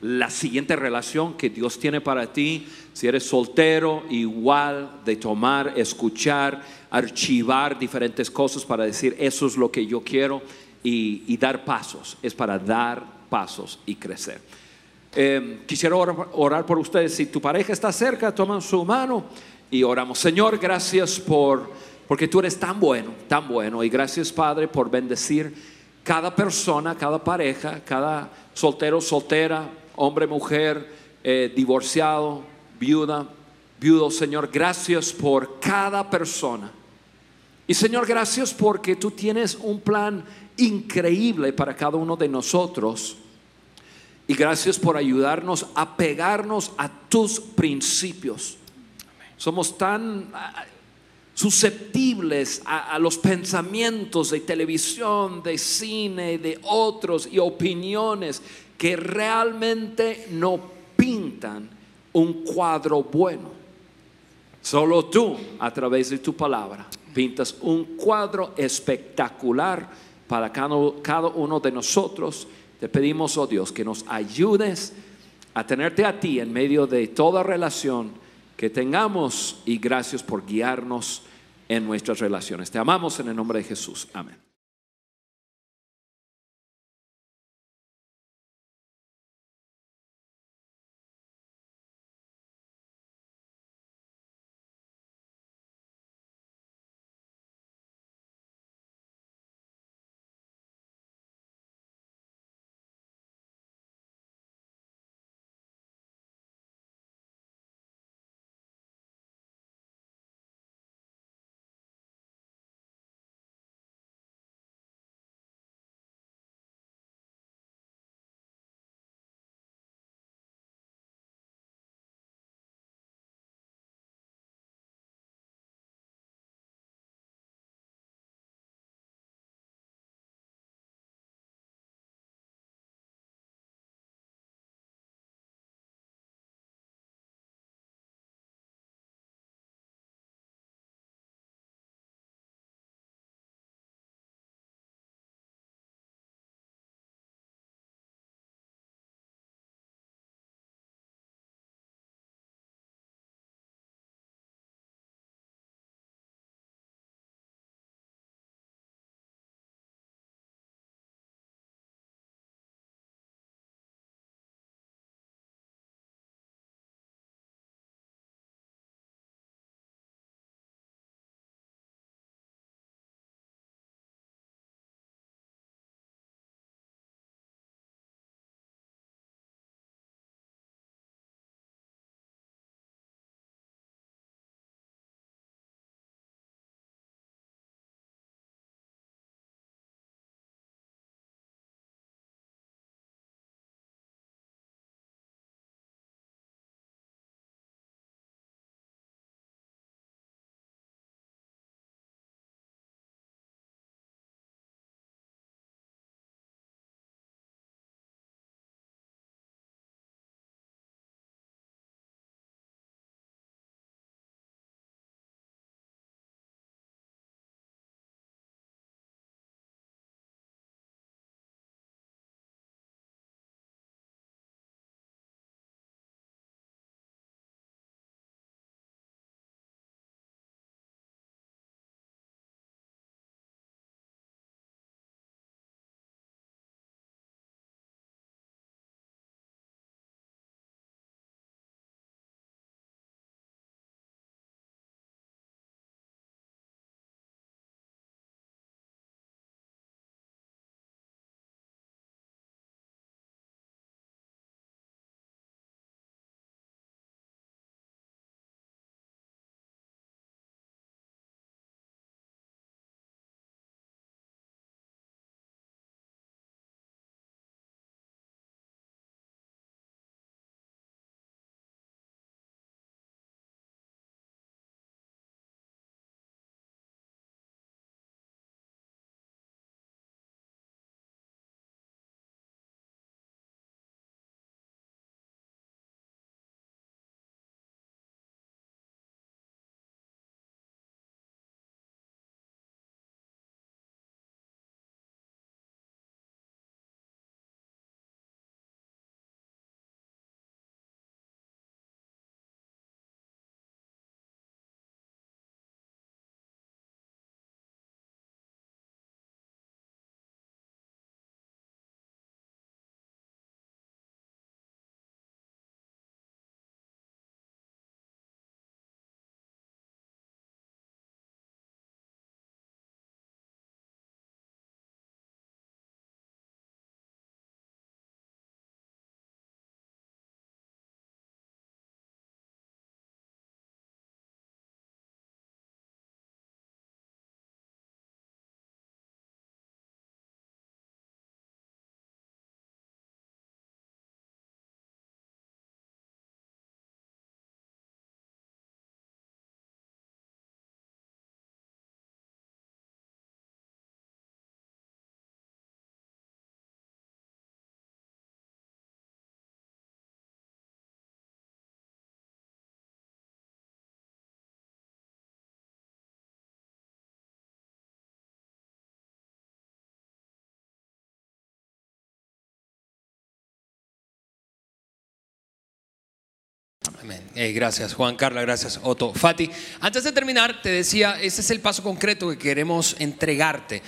la siguiente relación que Dios tiene para ti. Si eres soltero, igual de tomar, escuchar, archivar diferentes cosas para decir, eso es lo que yo quiero y, dar pasos. Es para dar pasos y crecer. Eh, quisiera orar, por ustedes. Si tu pareja está cerca, toman su mano y oramos. Señor, gracias por porque tú eres tan bueno, tan bueno y gracias Padre por bendecir cada persona, cada pareja, cada soltero, soltera, hombre, mujer, eh, divorciado, viuda, viudo, Señor, gracias por cada persona. Y Señor, gracias porque tú tienes un plan increíble para cada uno de nosotros. Y gracias por ayudarnos a pegarnos a tus principios. Somos tan susceptibles a, los pensamientos de televisión, de cine, de otros y opiniones que realmente no pintan un cuadro bueno. Solo tú, a través de tu palabra, pintas un cuadro espectacular para cada, cada uno de nosotros. Te pedimos, oh Dios, que nos ayudes a tenerte a ti en medio de toda relación que tengamos y gracias por guiarnos en nuestras relaciones. Te amamos en el nombre de Jesús. Amén. Gracias Juan Carla, gracias Otto. Fati, antes de terminar, te decía, ese es el paso concreto que queremos entregarte.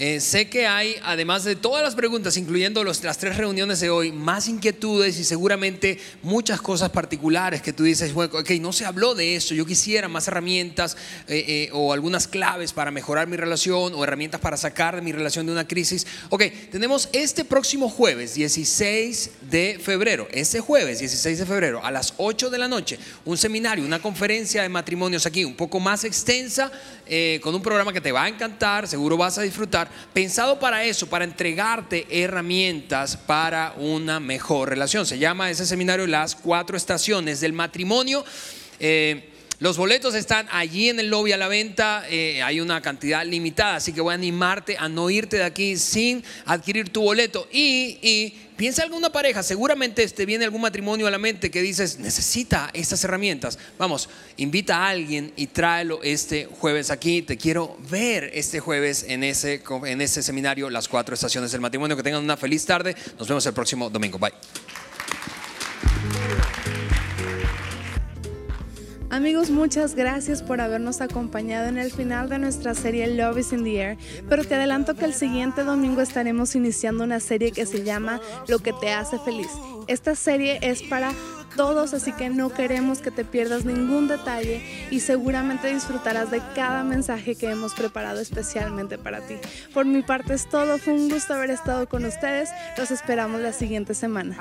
Eh, sé que hay, además de todas las preguntas, incluyendo los, las tres reuniones de hoy, más inquietudes y seguramente muchas cosas particulares que tú dices, bueno, ok, no se habló de eso, yo quisiera más herramientas eh, eh, o algunas claves para mejorar mi relación o herramientas para sacar mi relación de una crisis. Ok, tenemos este próximo jueves, 16 de febrero, este jueves, 16 de febrero, a las 8 de la noche, un seminario, una conferencia de matrimonios aquí, un poco más extensa, con un programa que te va a encantar, seguro vas a disfrutar pensado para eso, para entregarte herramientas para una mejor relación. Se llama ese seminario Las cuatro estaciones del matrimonio. Eh, los boletos están allí en el lobby a la venta, eh, hay una cantidad limitada, así que voy a animarte a no irte de aquí sin adquirir tu boleto. Y, y piensa alguna pareja, seguramente te viene algún matrimonio a la mente que dices, necesita estas herramientas. Vamos, invita a alguien y tráelo este jueves aquí. Te quiero ver este jueves en ese, en ese seminario, las cuatro estaciones del matrimonio. Que tengan una feliz tarde. Nos vemos el próximo domingo. Bye. Amigos, muchas gracias por habernos acompañado en el final de nuestra serie Love is in the Air, pero te adelanto que el siguiente domingo estaremos iniciando una serie que se llama Lo que te hace feliz. Esta serie es para todos, así que no queremos que te pierdas ningún detalle y seguramente disfrutarás de cada mensaje que hemos preparado especialmente para ti. Por mi parte es todo, fue un gusto haber estado con ustedes, los esperamos la siguiente semana.